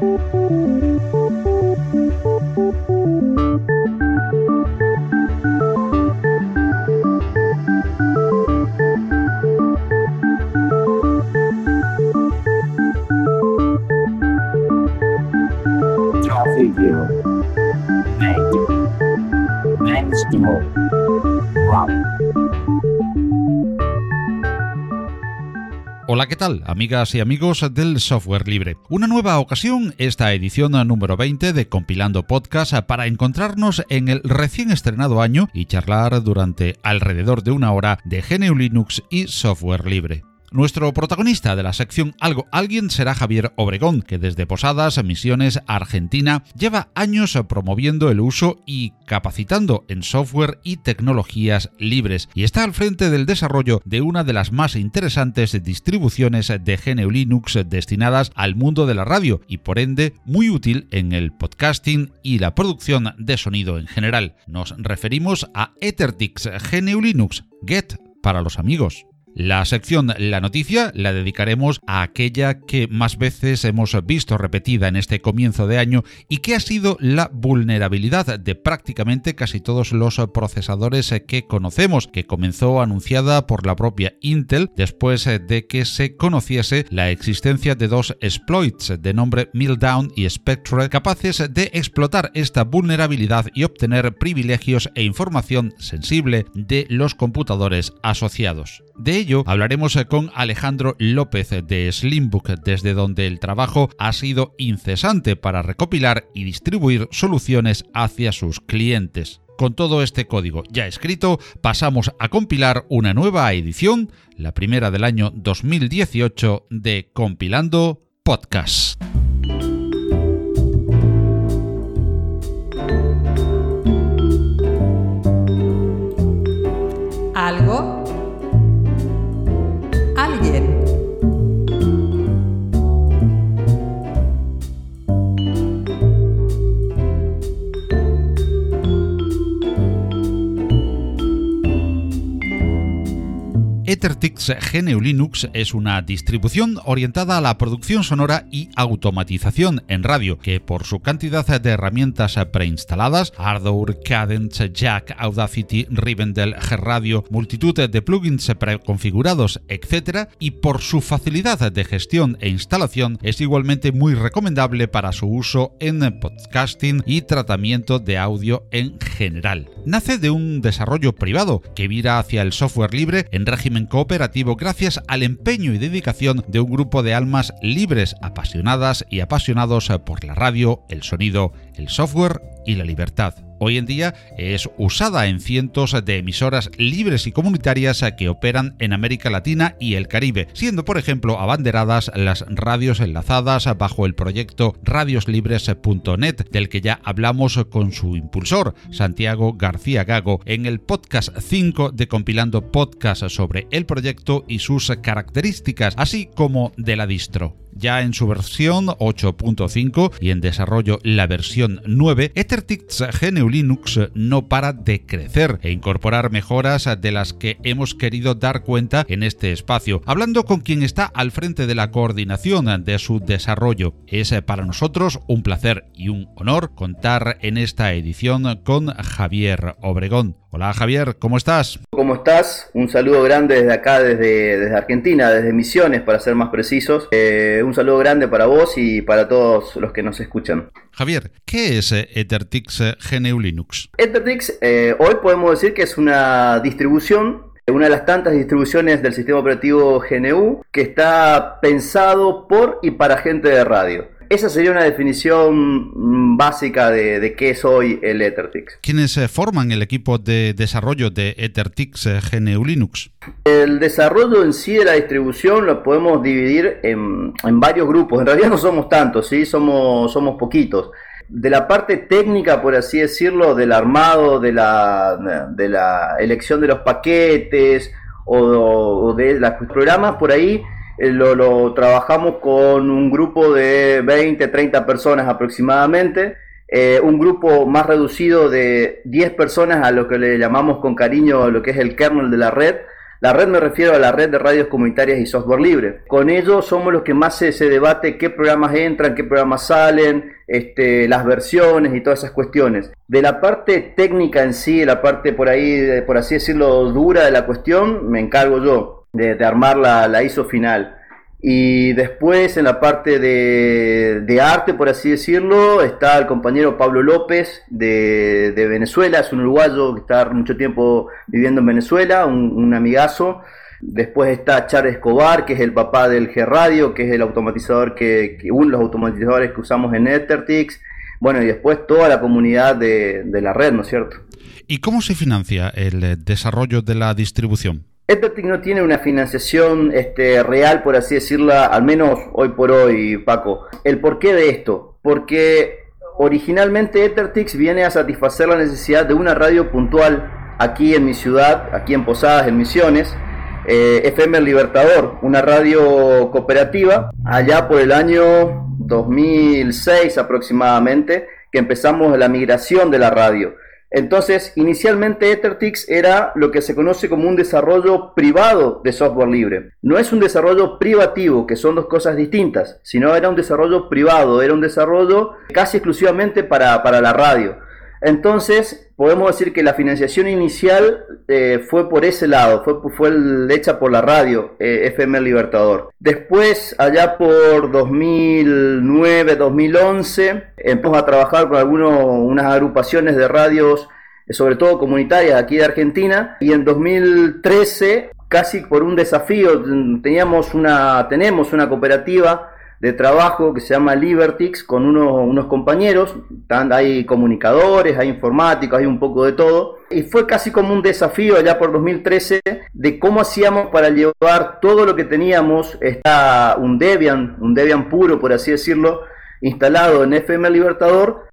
Música ¿qué tal, amigas y amigos del software libre? Una nueva ocasión, esta edición número 20 de Compilando Podcast para encontrarnos en el recién estrenado año y charlar durante alrededor de una hora de GNU Linux y software libre. Nuestro protagonista de la sección Algo Alguien será Javier Obregón, que desde Posadas, Misiones, Argentina, lleva años promoviendo el uso y capacitando en software y tecnologías libres, y está al frente del desarrollo de una de las más interesantes distribuciones de GNU Linux destinadas al mundo de la radio y por ende muy útil en el podcasting y la producción de sonido en general. Nos referimos a EtherTix GNU Linux, Get para los amigos. La sección La noticia la dedicaremos a aquella que más veces hemos visto repetida en este comienzo de año y que ha sido la vulnerabilidad de prácticamente casi todos los procesadores que conocemos, que comenzó anunciada por la propia Intel después de que se conociese la existencia de dos exploits de nombre Meltdown y Spectre capaces de explotar esta vulnerabilidad y obtener privilegios e información sensible de los computadores asociados. De ello hablaremos con Alejandro López de Slimbook, desde donde el trabajo ha sido incesante para recopilar y distribuir soluciones hacia sus clientes. Con todo este código ya escrito, pasamos a compilar una nueva edición, la primera del año 2018 de Compilando Podcast. EtherTix GNU Linux es una distribución orientada a la producción sonora y automatización en radio, que por su cantidad de herramientas preinstaladas, Ardour, Cadence, Jack, Audacity, Rivendell, G-Radio, multitud de plugins preconfigurados, etc., y por su facilidad de gestión e instalación, es igualmente muy recomendable para su uso en podcasting y tratamiento de audio en general. Nace de un desarrollo privado que vira hacia el software libre en régimen cooperativo gracias al empeño y dedicación de un grupo de almas libres, apasionadas y apasionados por la radio, el sonido, el software y la libertad. Hoy en día es usada en cientos de emisoras libres y comunitarias que operan en América Latina y el Caribe, siendo por ejemplo abanderadas las radios enlazadas bajo el proyecto radioslibres.net, del que ya hablamos con su impulsor, Santiago García Gago, en el podcast 5 de Compilando Podcast sobre el proyecto y sus características, así como de la distro. Ya en su versión 8.5 y en desarrollo la versión 9, EtherTix GNU Linux no para de crecer e incorporar mejoras de las que hemos querido dar cuenta en este espacio, hablando con quien está al frente de la coordinación de su desarrollo. Es para nosotros un placer y un honor contar en esta edición con Javier Obregón. Hola Javier, ¿cómo estás? ¿Cómo estás? Un saludo grande desde acá, desde, desde Argentina, desde Misiones, para ser más precisos. Eh, un saludo grande para vos y para todos los que nos escuchan. Javier, ¿qué es EtherTix eh, GNU Linux? EtherTix hoy podemos decir que es una distribución una de las tantas distribuciones del sistema operativo GNU que está pensado por y para gente de radio. Esa sería una definición mm, básica de, qué es hoy el EtherTix. ¿Quiénes eh, forman el equipo de desarrollo de EtherTix eh, GNU Linux? El desarrollo en sí de la distribución lo podemos dividir en, varios grupos. En realidad no somos tantos, ¿sí? somos, somos poquitos. De la parte técnica, por así decirlo, del armado, de la, de la elección de los paquetes o, de los programas, por ahí eh, lo, trabajamos con un grupo de 20, 30 personas aproximadamente, eh, un grupo más reducido de 10 personas a lo que le llamamos con cariño lo que es el kernel de la red. La red me refiero a la red de radios comunitarias y software libre. Con ellos somos los que más se, debate qué programas entran, qué programas salen, este, las versiones y todas esas cuestiones. De la parte técnica en sí, de la parte por ahí, por así decirlo, dura de la cuestión, me encargo yo de, armar la, la ISO final. Y después en la parte de, arte, por así decirlo, está el compañero Pablo López de, Venezuela, es un uruguayo que está mucho tiempo viviendo en Venezuela, un, amigazo. Después está Charles Escobar, que es el papá del G Radio, que es el automatizador que, uno de los automatizadores que usamos en Ethertix. Bueno, y después toda la comunidad de, de la red, ¿no es cierto? ¿Y cómo se financia el desarrollo de la distribución? Ethertix no tiene una financiación este, real, por así decirla, al menos hoy por hoy, Paco. ¿El porqué de esto? Porque originalmente Ethertix viene a satisfacer la necesidad de una radio puntual aquí en mi ciudad, aquí en Posadas, en Misiones, eh, FM Libertador, una radio cooperativa, allá por el año 2006 aproximadamente, que empezamos la migración de la radio. Entonces, inicialmente Ethertix era lo que se conoce como un desarrollo privado de software libre. No es un desarrollo privativo, que son dos cosas distintas, sino era un desarrollo privado, era un desarrollo casi exclusivamente para, la radio. Entonces, podemos decir que la financiación inicial eh, fue por ese lado, fue, fue hecha por la radio eh, FM Libertador. Después, allá por 2009, 2011, empezamos a trabajar con algunas unas agrupaciones de radios, sobre todo comunitarias aquí de Argentina, y en 2013, casi por un desafío, teníamos una, tenemos una cooperativa de trabajo que se llama Libertix con unos, compañeros, hay comunicadores, hay informáticos, hay un poco de todo, y fue casi como un desafío allá por 2013 de cómo hacíamos para llevar todo lo que teníamos, está un Debian, un Debian puro por así decirlo, instalado en FM Libertador,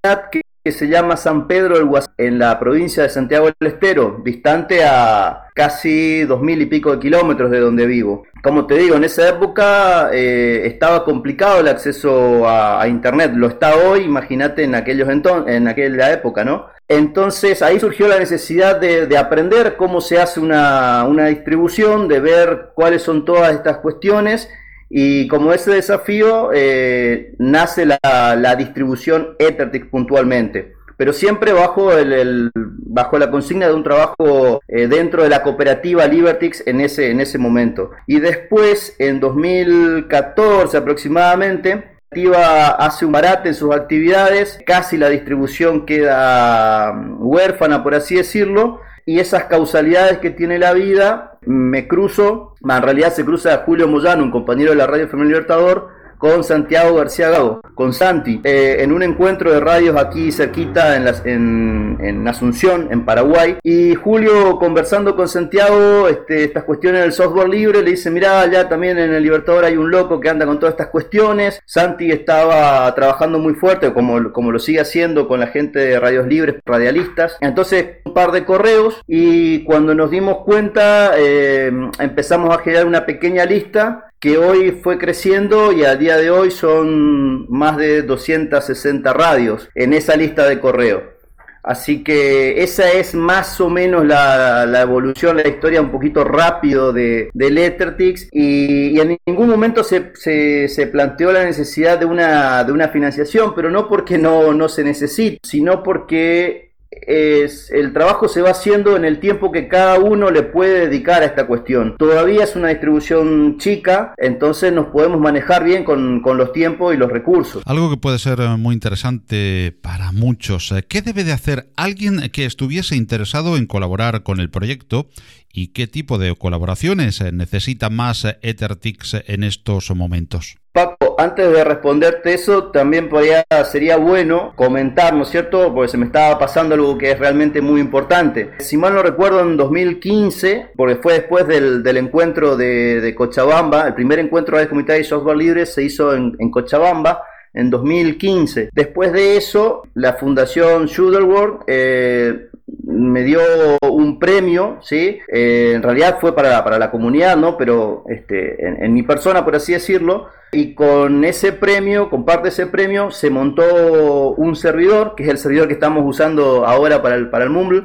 que se llama San Pedro del Guas en la provincia de Santiago del Estero, distante a casi dos mil y pico de kilómetros de donde vivo. Como te digo, en esa época eh, estaba complicado el acceso a, Internet, lo está hoy, imagínate en aquellos entonces, en aquella época, ¿no? Entonces ahí surgió la necesidad de, aprender cómo se hace una, una distribución, de ver cuáles son todas estas cuestiones y como ese desafío eh, nace la, distribución Ethertix puntualmente, pero siempre bajo, el, bajo la consigna de un trabajo eh, dentro de la cooperativa Libertix en ese, en ese momento. Y después, en 2014 aproximadamente, la hace un barate en sus actividades, casi la distribución queda mm, huérfana, por así decirlo, y esas causalidades que tiene la vida, me cruzo, en realidad se cruza Julio Moyano, un compañero de la Radio Femenil Libertador, con Santiago García Gago, con Santi, eh, en un encuentro de radios aquí cerquita en, en, Asunción, en Paraguay. Y Julio conversando con Santiago este, estas cuestiones del software libre, le dice, mira, ya también en el Libertador hay un loco que anda con todas estas cuestiones. Santi estaba trabajando muy fuerte, como, como lo sigue haciendo con la gente de radios libres, radialistas. Entonces, un par de correos y cuando nos dimos cuenta, eh, empezamos a generar una pequeña lista que hoy fue creciendo y a día de hoy son más de 260 radios en esa lista de correo. Así que esa es más o menos la, evolución, la historia un poquito rápido de, de Lettertix y, en ningún momento se, se, planteó la necesidad de una, de una financiación, pero no porque no, no se necesite, sino porque es, el trabajo se va haciendo en el tiempo que cada uno le puede dedicar a esta cuestión. Todavía es una distribución chica, entonces nos podemos manejar bien con, con los tiempos y los recursos. Algo que puede ser eh, muy interesante para muchos. Eh, ¿Qué debe de hacer alguien que estuviese interesado en colaborar con el proyecto y qué tipo de colaboraciones eh, necesita más Ethertix en estos momentos? Paco, antes de responderte eso, también podría, sería bueno comentar, ¿no es cierto? Porque se me estaba pasando algo que es realmente muy importante. Si mal no recuerdo, en 2015, porque fue después del, encuentro de, Cochabamba, el primer encuentro de comunidad de software libre se hizo en, Cochabamba, en 2015. Después de eso, la Fundación Shooterworld eh, me dio un premio, ¿sí? Eh, en realidad fue para, para, la comunidad, ¿no? Pero este, en, mi persona, por así decirlo, y con ese premio, con parte de ese premio, se montó un servidor, que es el servidor que estamos usando ahora para el, para el Mumble,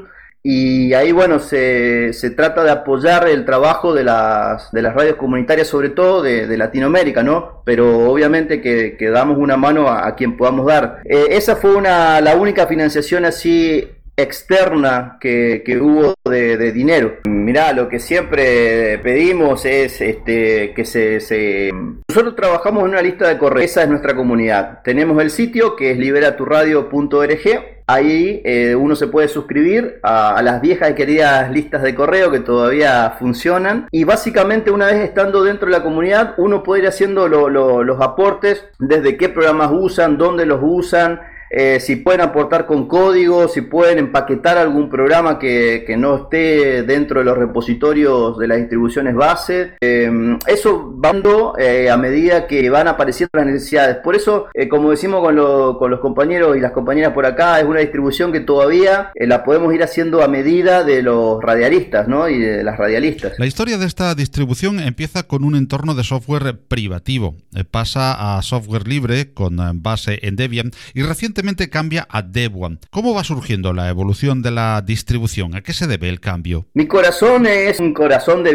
y ahí, bueno, se, se, trata de apoyar el trabajo de las, de las radios comunitarias, sobre todo de, Latinoamérica, ¿no? Pero obviamente que, que damos una mano a, quien podamos dar. Eh, esa fue una, la única financiación así externa que, que hubo de, dinero. Mirá, lo que siempre pedimos es este, que se, se, Nosotros trabajamos en una lista de correos, esa es nuestra comunidad. Tenemos el sitio que es liberaturradio.org. Ahí eh, uno se puede suscribir a, las viejas y queridas listas de correo que todavía funcionan. Y básicamente una vez estando dentro de la comunidad, uno puede ir haciendo los aportes, desde qué programas usan, dónde los usan, eh, si pueden aportar con código, si pueden empaquetar algún programa que, que no esté dentro de los repositorios de las distribuciones base. Eh, eso va dando eh, a medida que van apareciendo las necesidades. Por eso, como decimos con, con, los compañeros y las compañeras por acá, es una distribución que todavía la podemos ir haciendo a medida de los radialistas ¿no? y de las radialistas. La historia de esta distribución empieza con un entorno de software privativo. pasa a software libre con base en Debian y recientemente cambia a Debian. ¿Cómo va surgiendo la evolución de la distribución? ¿A qué se debe el cambio? Mi corazón es un corazón de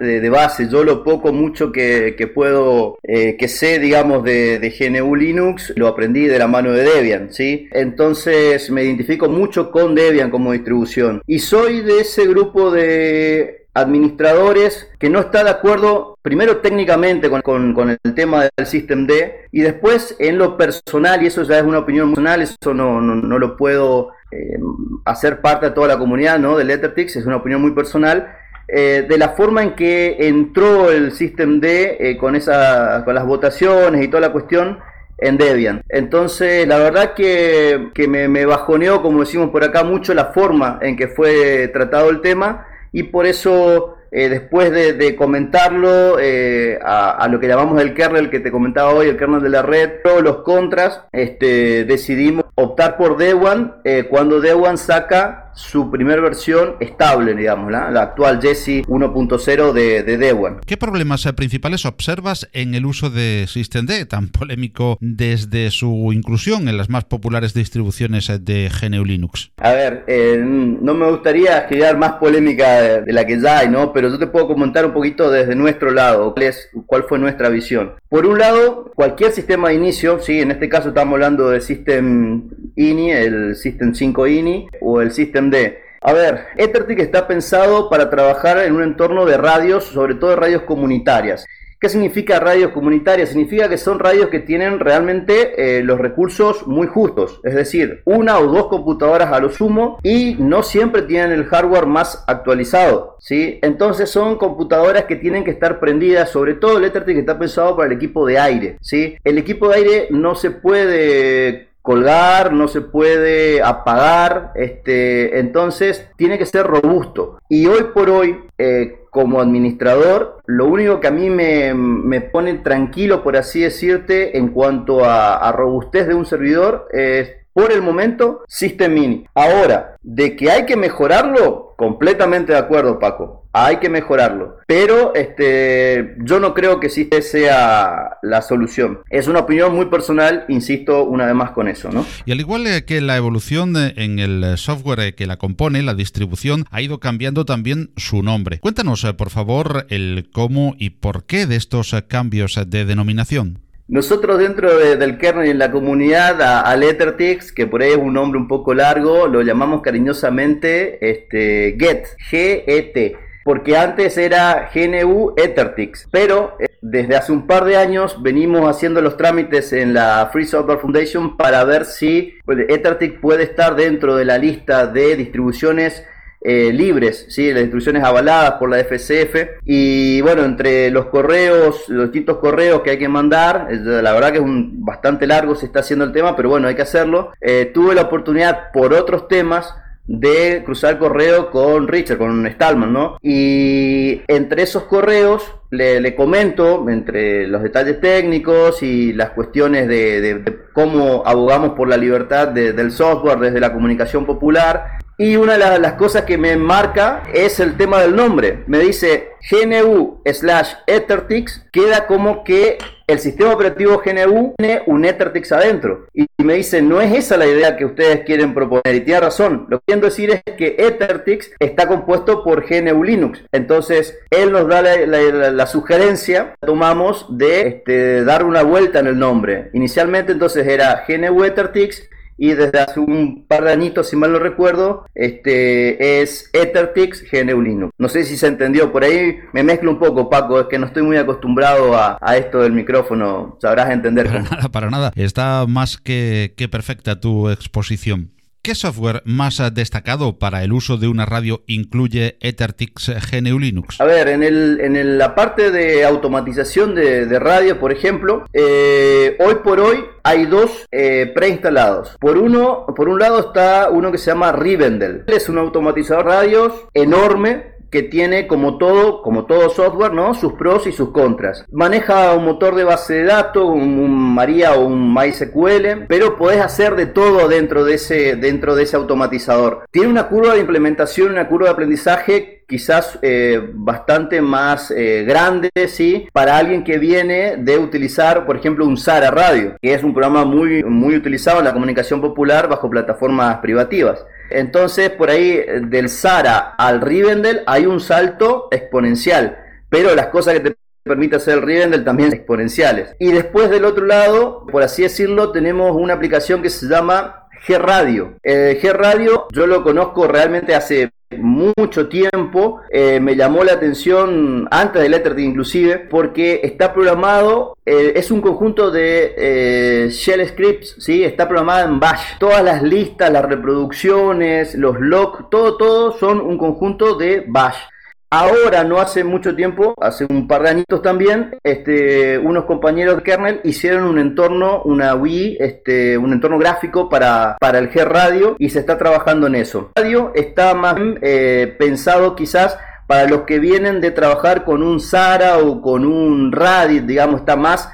de, de base. Yo lo poco, mucho que, puedo, eh, que sé, digamos, de, de, GNU Linux, lo aprendí de la mano de Debian, ¿sí? Entonces me identifico mucho con Debian como distribución. Y soy de ese grupo de administradores que no está de acuerdo, primero técnicamente con, el tema del System D y después en lo personal, y eso ya es una opinión personal, eso no, no, lo puedo eh, hacer parte de toda la comunidad ¿no? de Lettertix, es una opinión muy personal. Eh, de la forma en que entró el System D eh, con, esa, con las votaciones y toda la cuestión en Debian. Entonces, la verdad que, que me, me bajoneó, como decimos por acá, mucho la forma en que fue tratado el tema y por eso eh, después de, comentarlo eh, a, lo que llamamos el kernel que te comentaba hoy, el kernel de la red, todos los contras, este, decidimos optar por Debian eh, cuando Debian saca su primera versión estable, digamos, la, actual Jessie 1.0 de, de Debian. ¿Qué problemas principales observas en el uso de SystemD, tan polémico desde su inclusión en las más populares distribuciones de GNU Linux? A ver, no me gustaría crear más polémica de, la que ya hay, ¿no? pero yo te puedo comentar un poquito desde nuestro lado, cuál, es, cuál fue nuestra visión. Por un lado, cualquier sistema de inicio, ¿sí? en este caso estamos hablando del System INI, el System 5 INI o el System A ver, Ethertic está pensado para trabajar en un entorno de radios, sobre todo de radios comunitarias. ¿Qué significa radios comunitarias? Significa que son radios que tienen realmente eh, los recursos muy justos, es decir, una o dos computadoras a lo sumo y no siempre tienen el hardware más actualizado, ¿sí? Entonces son computadoras que tienen que estar prendidas, sobre todo el Ethernet que está pensado para el equipo de aire, ¿sí? El equipo de aire no se puede colgar, no se puede apagar, este, entonces tiene que ser robusto. Y hoy por hoy, eh, como administrador, lo único que a mí me, pone tranquilo, por así decirte, en cuanto a, a robustez de un servidor, es por el momento System Mini. Ahora, de que hay que mejorarlo, completamente de acuerdo, Paco. Hay que mejorarlo. Pero este, yo no creo que System sea la solución. Es una opinión muy personal, insisto una vez más con eso, ¿no? Y al igual que la evolución en el software que la compone, la distribución, ha ido cambiando también su nombre. Cuéntanos, eh, por favor, el cómo y por qué de estos cambios de denominación. Nosotros dentro del kernel y en la comunidad a, Lettertix, que por ahí es un nombre un poco largo, lo llamamos cariñosamente este, GET, G-E-T, porque antes era GNU Ethertix, pero eh, desde hace un par de años venimos haciendo los trámites en la Free Software Foundation para ver si Ethertix puede estar dentro de la lista de distribuciones eh, libres, ¿sí? las instrucciones avaladas por la FCF. Y bueno, entre los correos, los distintos correos que hay que mandar, la verdad que es un, bastante largo se está haciendo el tema, pero bueno, hay que hacerlo. Eh, tuve la oportunidad por otros temas de cruzar correo con Richard, con Stallman, ¿no? Y entre esos correos le, comento, entre los detalles técnicos y las cuestiones de, cómo abogamos por la libertad del software desde la comunicación popular, Y una de las cosas que me marca es el tema del nombre. Me dice GNU slash Ethertix, queda como que el sistema operativo GNU tiene un Ethertix adentro. Y me dice, no es esa la idea que ustedes quieren proponer. Y tiene razón. Lo que quiero decir es que Ethertix está compuesto por GNU Linux. Entonces, él nos da la, sugerencia, tomamos de este, dar una vuelta en el nombre. Inicialmente entonces era GNU Ethertix y desde hace un par de añitos, si mal no recuerdo, este es EtherTix GNU. No sé si se entendió, por ahí me mezclo un poco, Paco, es que no estoy muy acostumbrado a, esto del micrófono, sabrás entender. Para nada, para nada, está más que perfecta tu exposición. ¿Qué software más destacado para el uso de una radio incluye EtherTix GNU Linux? A ver, en, el, en la parte de automatización de, radio, por ejemplo, eh, hoy por hoy hay dos eh, preinstalados. Por uno, por un lado está uno que se llama Rivendell. Es un automatizador radios enorme que tiene como todo, como todo software, ¿no? Sus pros y sus contras. Maneja un motor de base de datos, un, María o un MySQL, pero podés hacer de todo dentro de ese, dentro de ese automatizador. Tiene una curva de implementación, una curva de aprendizaje quizás eh, bastante más eh, grande, ¿sí? Para alguien que viene de utilizar, por ejemplo, un SARA Radio, que es un programa muy, muy utilizado en la comunicación popular bajo plataformas privativas. Entonces, por ahí del Sara al Rivendell hay un salto exponencial, pero las cosas que te permite hacer el Rivendell también exponenciales. Y después del otro lado, por así decirlo, tenemos una aplicación que se llama G-Radio. Eh, G-Radio yo lo conozco realmente hace mucho tiempo, eh, me llamó la atención antes del Ethernet inclusive, porque está programado, eh, es un conjunto de shell scripts, ¿sí? está programado en bash. Todas las listas, las reproducciones, los logs, todo, todo son un conjunto de bash. Ahora, no hace mucho tiempo, hace un par de añitos también, este, unos compañeros de kernel hicieron un entorno, una Wii, este, un entorno gráfico para, para el G Radio y se está trabajando en eso. El radio está más eh, pensado quizás para los que vienen de trabajar con un Sara o con un Radit, digamos, está más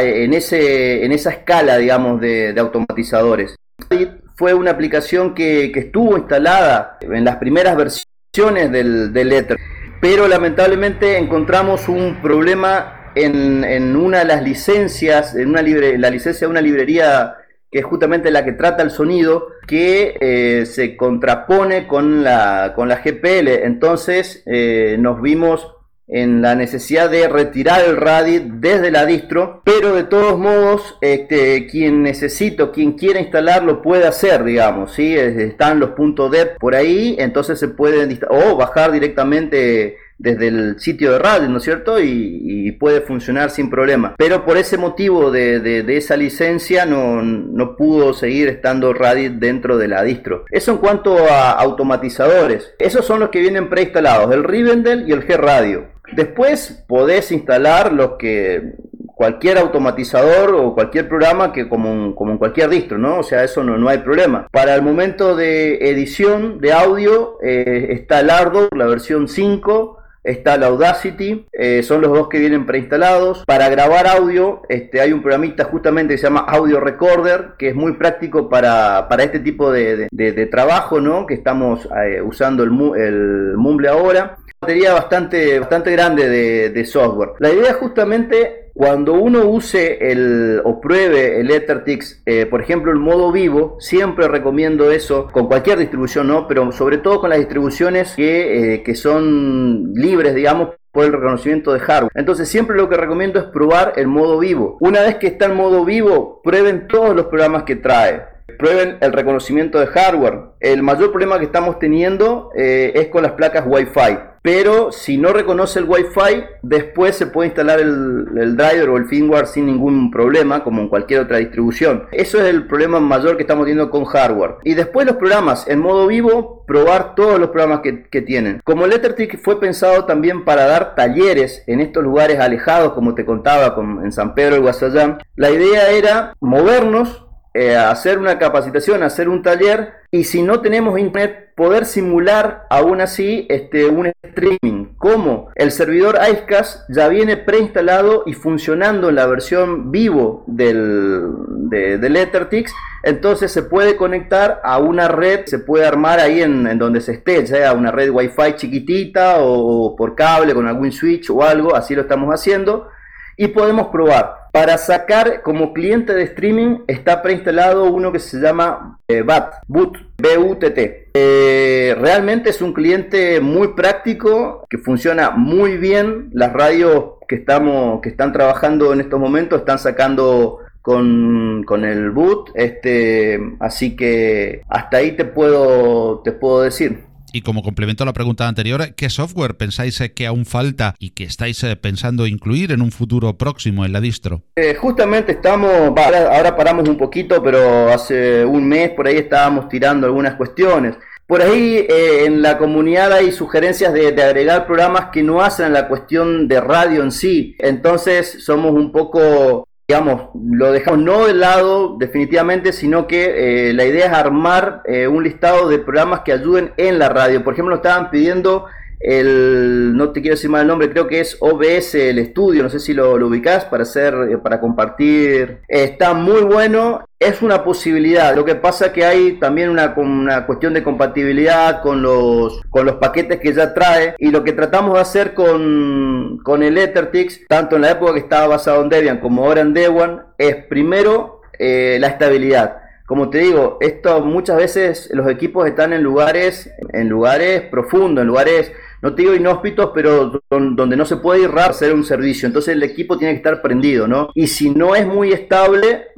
en, ese, en esa escala, digamos, de, automatizadores. Radit fue una aplicación que estuvo instalada en las primeras versiones del, del Ether. Pero lamentablemente encontramos un problema en, en una de las licencias, en una libre, la licencia de una librería que es justamente la que trata el sonido, que eh, se contrapone con la, con la GPL. Entonces eh, nos vimos en la necesidad de retirar el RADI desde la distro, pero de todos modos, este, quien necesito, quien quiera instalarlo puede hacer, digamos, ¿sí? están los puntos .deb por ahí, entonces se pueden o bajar directamente desde el sitio de radio, ¿no es cierto? Y, puede funcionar sin problema. Pero por ese motivo de, esa licencia no, no, pudo seguir estando Radit dentro de la distro. Eso en cuanto a automatizadores. Esos son los que vienen preinstalados, el Rivendell y el G-Radio. Después podés instalar los que cualquier automatizador o cualquier programa que como, como en cualquier distro, ¿no? O sea, eso no, no hay problema. Para el momento de edición de audio eh, está el Ardo, la versión 5, está la Audacity, eh, son los dos que vienen preinstalados. Para grabar audio, este, hay un programita justamente que se llama Audio Recorder, que es muy práctico para, este tipo de, trabajo, ¿no? Que estamos eh, usando el, el Mumble ahora batería bastante, bastante grande de, software. La idea justamente cuando uno use el o pruebe el EtherTix, eh, por ejemplo, el modo vivo, siempre recomiendo eso con cualquier distribución, ¿no? Pero sobre todo con las distribuciones que, eh, que son libres, digamos, por el reconocimiento de hardware. Entonces siempre lo que recomiendo es probar el modo vivo. Una vez que está en modo vivo, prueben todos los programas que trae prueben el reconocimiento de hardware. El mayor problema que estamos teniendo eh, es con las placas Wi-Fi. Pero si no reconoce el Wi-Fi, después se puede instalar el, driver o el firmware sin ningún problema, como en cualquier otra distribución. Eso es el problema mayor que estamos teniendo con hardware. Y después los programas en modo vivo, probar todos los programas que, tienen. Como Lettertick fue pensado también para dar talleres en estos lugares alejados, como te contaba, en San Pedro y Guasayán, la idea era movernos eh, hacer una capacitación, hacer un taller y si no tenemos internet poder simular aún así este, un streaming. Como el servidor IceCast ya viene preinstalado y funcionando en la versión vivo del, de, EtherTix, entonces se puede conectar a una red, se puede armar ahí en, donde se esté, sea una red Wi-Fi chiquitita o por cable con algún switch o algo, así lo estamos haciendo y podemos probar. Para sacar como cliente de streaming está preinstalado uno que se llama eh, BAT, BUT, B-U-T-T. Eh, realmente es un cliente muy práctico, que funciona muy bien. Las radios que, estamos, que están trabajando en estos momentos están sacando con, con, el boot, este, así que hasta ahí te puedo, te puedo decir. Y como complemento a la pregunta anterior, ¿qué software pensáis que aún falta y que estáis eh, pensando incluir en un futuro próximo en la distro? Eh, justamente estamos, ahora, paramos un poquito, pero hace un mes por ahí estábamos tirando algunas cuestiones. Por ahí eh, en la comunidad hay sugerencias de, de, agregar programas que no hacen la cuestión de radio en sí. Entonces somos un poco digamos, lo dejamos no de lado definitivamente, sino que eh, la idea es armar eh, un listado de programas que ayuden en la radio. Por ejemplo, estaban pidiendo el, no te quiero decir mal el nombre, creo que es OBS el estudio, no sé si lo, lo ubicás para hacer, eh, para compartir. está muy bueno, es una posibilidad. Lo que pasa que hay también una, una cuestión de compatibilidad con los, con los paquetes que ya trae y lo que tratamos de hacer con, con el EtherTix, tanto en la época que estaba basado en Debian como ahora en Debian, es primero eh, la estabilidad. Como te digo, esto muchas veces los equipos están en lugares, en lugares profundos, en lugares no te digo inhóspitos, pero donde no se puede ir a hacer un servicio. Entonces el equipo tiene que estar prendido, ¿no? Y si no es muy estable,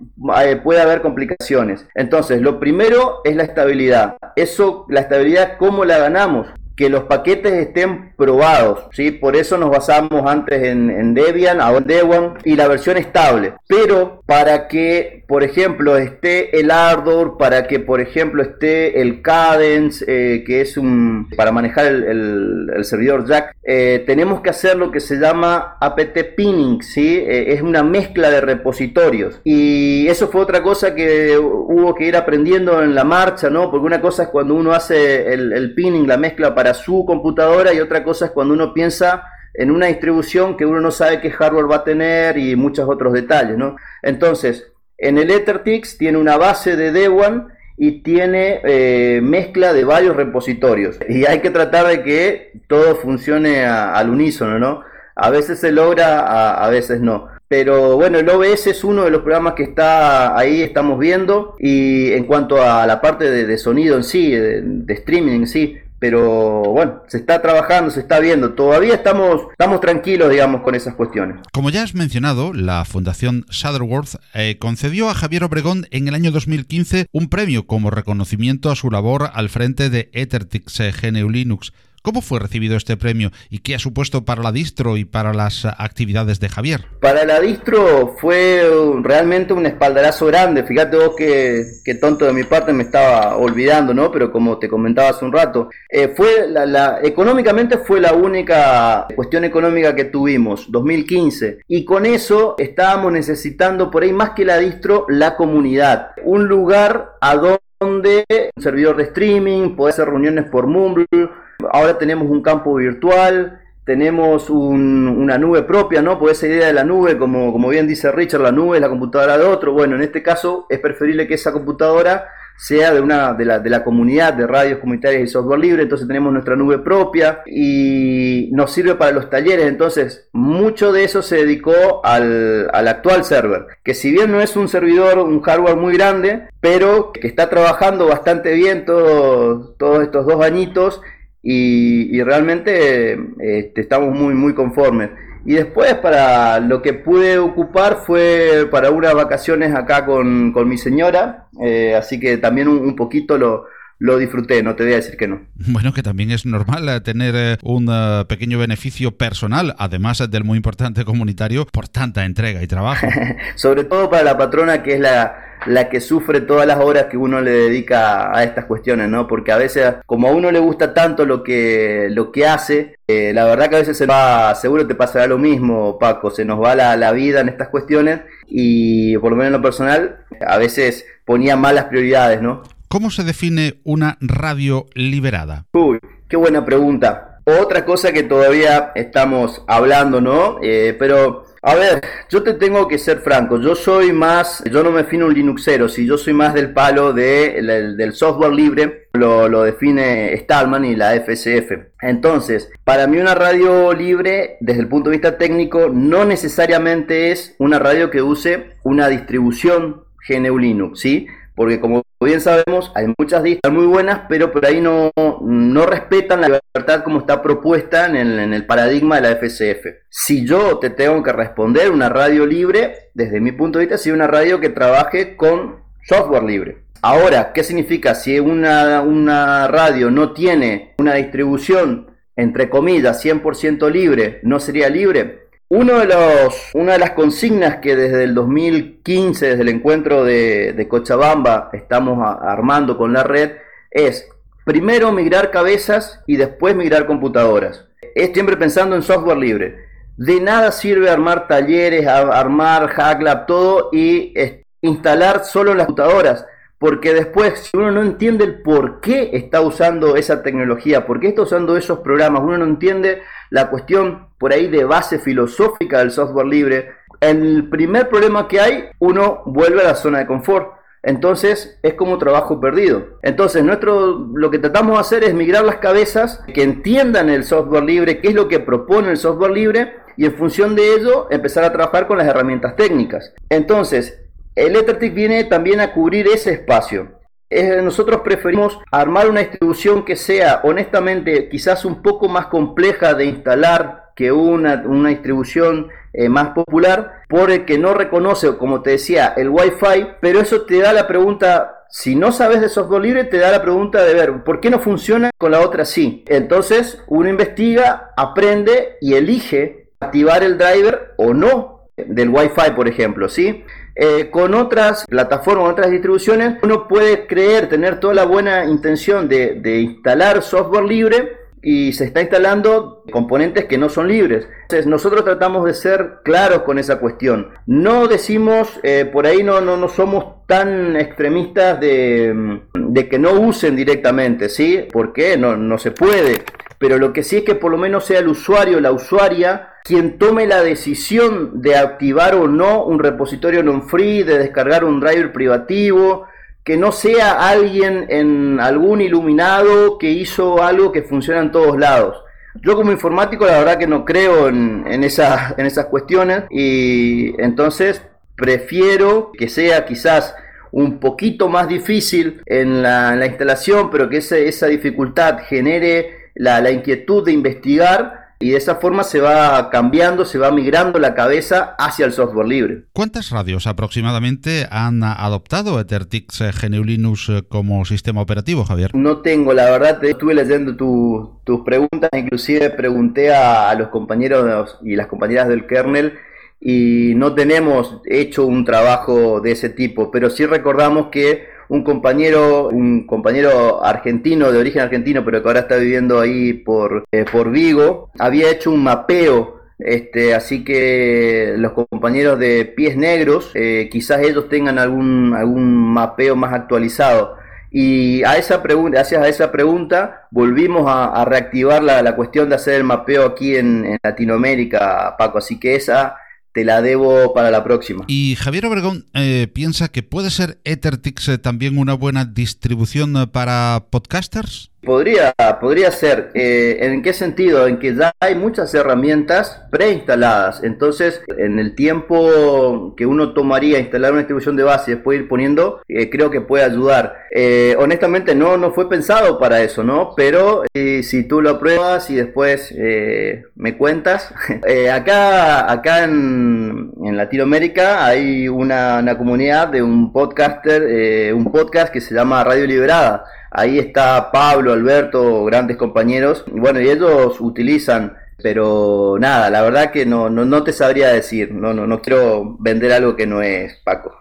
eh, puede haber complicaciones. Entonces, lo primero es la estabilidad. Eso, la estabilidad, ¿cómo la ganamos? Que los paquetes estén probados, ¿sí? Por eso nos basamos antes en, Debian, ahora en Debian y la versión estable. Pero para que, por ejemplo, esté el Ardor, para que, por ejemplo, esté el Cadence, eh, que es un para manejar el, servidor Jack, eh, tenemos que hacer lo que se llama apt pinning, ¿sí? Eh, es una mezcla de repositorios. Y eso fue otra cosa que hubo que ir aprendiendo en la marcha, ¿no? Porque una cosa es cuando uno hace el, el pinning, la mezcla para su computadora y otra cosa es cuando uno piensa en una distribución que uno no sabe qué hardware va a tener y muchos otros detalles, ¿no? Entonces, en el EtherTix tiene una base de Debian y tiene eh, mezcla de varios repositorios y hay que tratar de que todo funcione al unísono, ¿no? A veces se logra, a, veces no. Pero bueno, el OBS es uno de los programas que está ahí, estamos viendo. Y en cuanto a la parte de, sonido en sí, de, streaming en sí, pero bueno, se está trabajando, se está viendo. Todavía estamos, estamos tranquilos, digamos, con esas cuestiones. Como ya has mencionado, la Fundación Shutterworth eh, concedió a Javier Obregón en el año 2015 un premio como reconocimiento a su labor al frente de Ethertix GNU Linux. ¿Cómo fue recibido este premio y qué ha supuesto para la distro y para las actividades de Javier? Para la distro fue realmente un espaldarazo grande. Fíjate vos que, tonto de mi parte me estaba olvidando, ¿no? Pero como te comentaba hace un rato, eh, fue económicamente fue la única cuestión económica que tuvimos, 2015. Y con eso estábamos necesitando por ahí más que la distro, la comunidad. Un lugar a donde un servidor de streaming, poder hacer reuniones por Mumble, ahora tenemos un campo virtual, tenemos una nube propia, ¿no? Por esa idea de la nube, como, como bien dice Richard, la nube es la computadora de otro. Bueno, en este caso es preferible que esa computadora sea de una de la, de la comunidad de radios comunitarias y software libre, entonces tenemos nuestra nube propia y nos sirve para los talleres, entonces mucho de eso se dedicó al, al actual server, que si bien no es un servidor, un hardware muy grande, pero que está trabajando bastante bien todos estos dos añitos y, realmente este, estamos muy, muy conformes. Y después para lo que pude ocupar fue para unas vacaciones acá con, mi señora, eh, así que también un, poquito lo, lo disfruté, no te voy a decir que no. Bueno, que también es normal eh, tener eh, un pequeño beneficio personal, además del muy importante comunitario, por tanta entrega y trabajo. Sobre todo para la patrona que es la, la que sufre todas las horas que uno le dedica a estas cuestiones, ¿no? Porque a veces, como a uno le gusta tanto lo que, lo que hace, eh, la verdad que a veces se va, seguro te pasará lo mismo, Paco, se nos va la, la vida en estas cuestiones y por lo menos en lo personal, a veces ponía malas prioridades, ¿no? ¿Cómo se define una radio liberada? Uy, qué buena pregunta. Otra cosa que todavía estamos hablando, ¿no? Eh, pero, a ver, yo te tengo que ser franco. Yo soy más, yo no me defino un Linuxero, si yo soy más del palo de, del software libre, lo, lo define Stallman y la FSF. Entonces, para mí una radio libre, desde el punto de vista técnico, no necesariamente es una radio que use una distribución GNU Linux, ¿sí? Porque como bien sabemos, hay muchas distros muy buenas, pero por ahí no, no respetan la libertad como está propuesta en el, paradigma de la FCF. Si yo te tengo que responder una radio libre, desde mi punto de vista, si una radio que trabaje con software libre. Ahora, ¿qué significa? Si una, una radio no tiene una distribución, entre comillas, 100% libre, ¿no sería libre? Uno de los, una de las consignas que desde el 2015, desde el encuentro de, Cochabamba, estamos armando con la red, es primero migrar cabezas y después migrar computadoras. Es siempre pensando en software libre. De nada sirve armar talleres, armar HackLab, todo y instalar solo las computadoras. Porque después, si uno no entiende el por qué está usando esa tecnología, por qué está usando esos programas, uno no entiende la cuestión por ahí de base filosófica del software libre, el primer problema que hay, uno vuelve a la zona de confort. Entonces es como trabajo perdido. Entonces nuestro, lo que tratamos de hacer es migrar las cabezas que entiendan el software libre, qué es lo que propone el software libre y en función de ello empezar a trabajar con las herramientas técnicas. Entonces el Ethertic viene también a cubrir ese espacio. Nosotros preferimos armar una distribución que sea honestamente quizás un poco más compleja de instalar que una, una distribución eh, más popular porque no reconoce, como te decía, el Wi-Fi, pero eso te da la pregunta, si no sabes de software libre, te da la pregunta de ver, ¿por qué no funciona con la otra sí? Entonces uno investiga, aprende y elige activar el driver o no del Wi-Fi, por ejemplo, ¿sí? Eh, con otras plataformas, otras distribuciones, uno puede creer, tener toda la buena intención de, instalar software libre y se está instalando componentes que no son libres. Entonces nosotros tratamos de ser claros con esa cuestión. No decimos, eh, por ahí no, no, no somos tan extremistas de, de, que no usen directamente, ¿sí? Porque no, no se puede. Pero lo que sí es que por lo menos sea el usuario, la usuaria, quien tome la decisión de activar o no un repositorio non-free, de descargar un driver privativo, que no sea alguien en algún iluminado que hizo algo que funciona en todos lados. Yo como informático la verdad que no creo en, en, esa, en esas cuestiones y entonces prefiero que sea quizás un poquito más difícil en la, instalación, pero que esa, esa dificultad genere la, la inquietud de investigar y de esa forma se va cambiando, se va migrando la cabeza hacia el software libre. ¿Cuántas radios aproximadamente han adoptado EtherTix GNU Linux como sistema operativo, Javier? No tengo, la verdad, estuve leyendo tu, tus preguntas, inclusive pregunté a, a los compañeros y las compañeras del kernel y no tenemos hecho un trabajo de ese tipo, pero sí recordamos que un compañero, un compañero argentino, de origen argentino, pero que ahora está viviendo ahí por, eh, por Vigo, había hecho un mapeo este, así que los compañeros de pies negros, eh, quizás ellos tengan algún, algún mapeo más actualizado. Y a esa pregunta, gracias a esa pregunta, volvimos a, reactivar la, la, cuestión de hacer el mapeo aquí en, en Latinoamérica, Paco. Así que esa te la debo para la próxima. Y Javier Obregón eh, piensa que puede ser EtherTix eh, también una buena distribución eh, para podcasters. Podría, podría ser. Eh, ¿En qué sentido? En que ya hay muchas herramientas preinstaladas. Entonces, en el tiempo que uno tomaría instalar una distribución de base y después ir poniendo, eh, creo que puede ayudar. Eh, honestamente, no, no fue pensado para eso, ¿no? Pero eh, si tú lo pruebas y después me cuentas, acá, acá en, en, Latinoamérica hay una, una, comunidad de un podcaster, un podcast que se llama Radio Liberada. Ahí está Pablo, Alberto, grandes compañeros. Bueno, y ellos utilizan Pero nada, la verdad que no, no, no te sabría decir, no, no, no quiero vender algo que no es, Paco.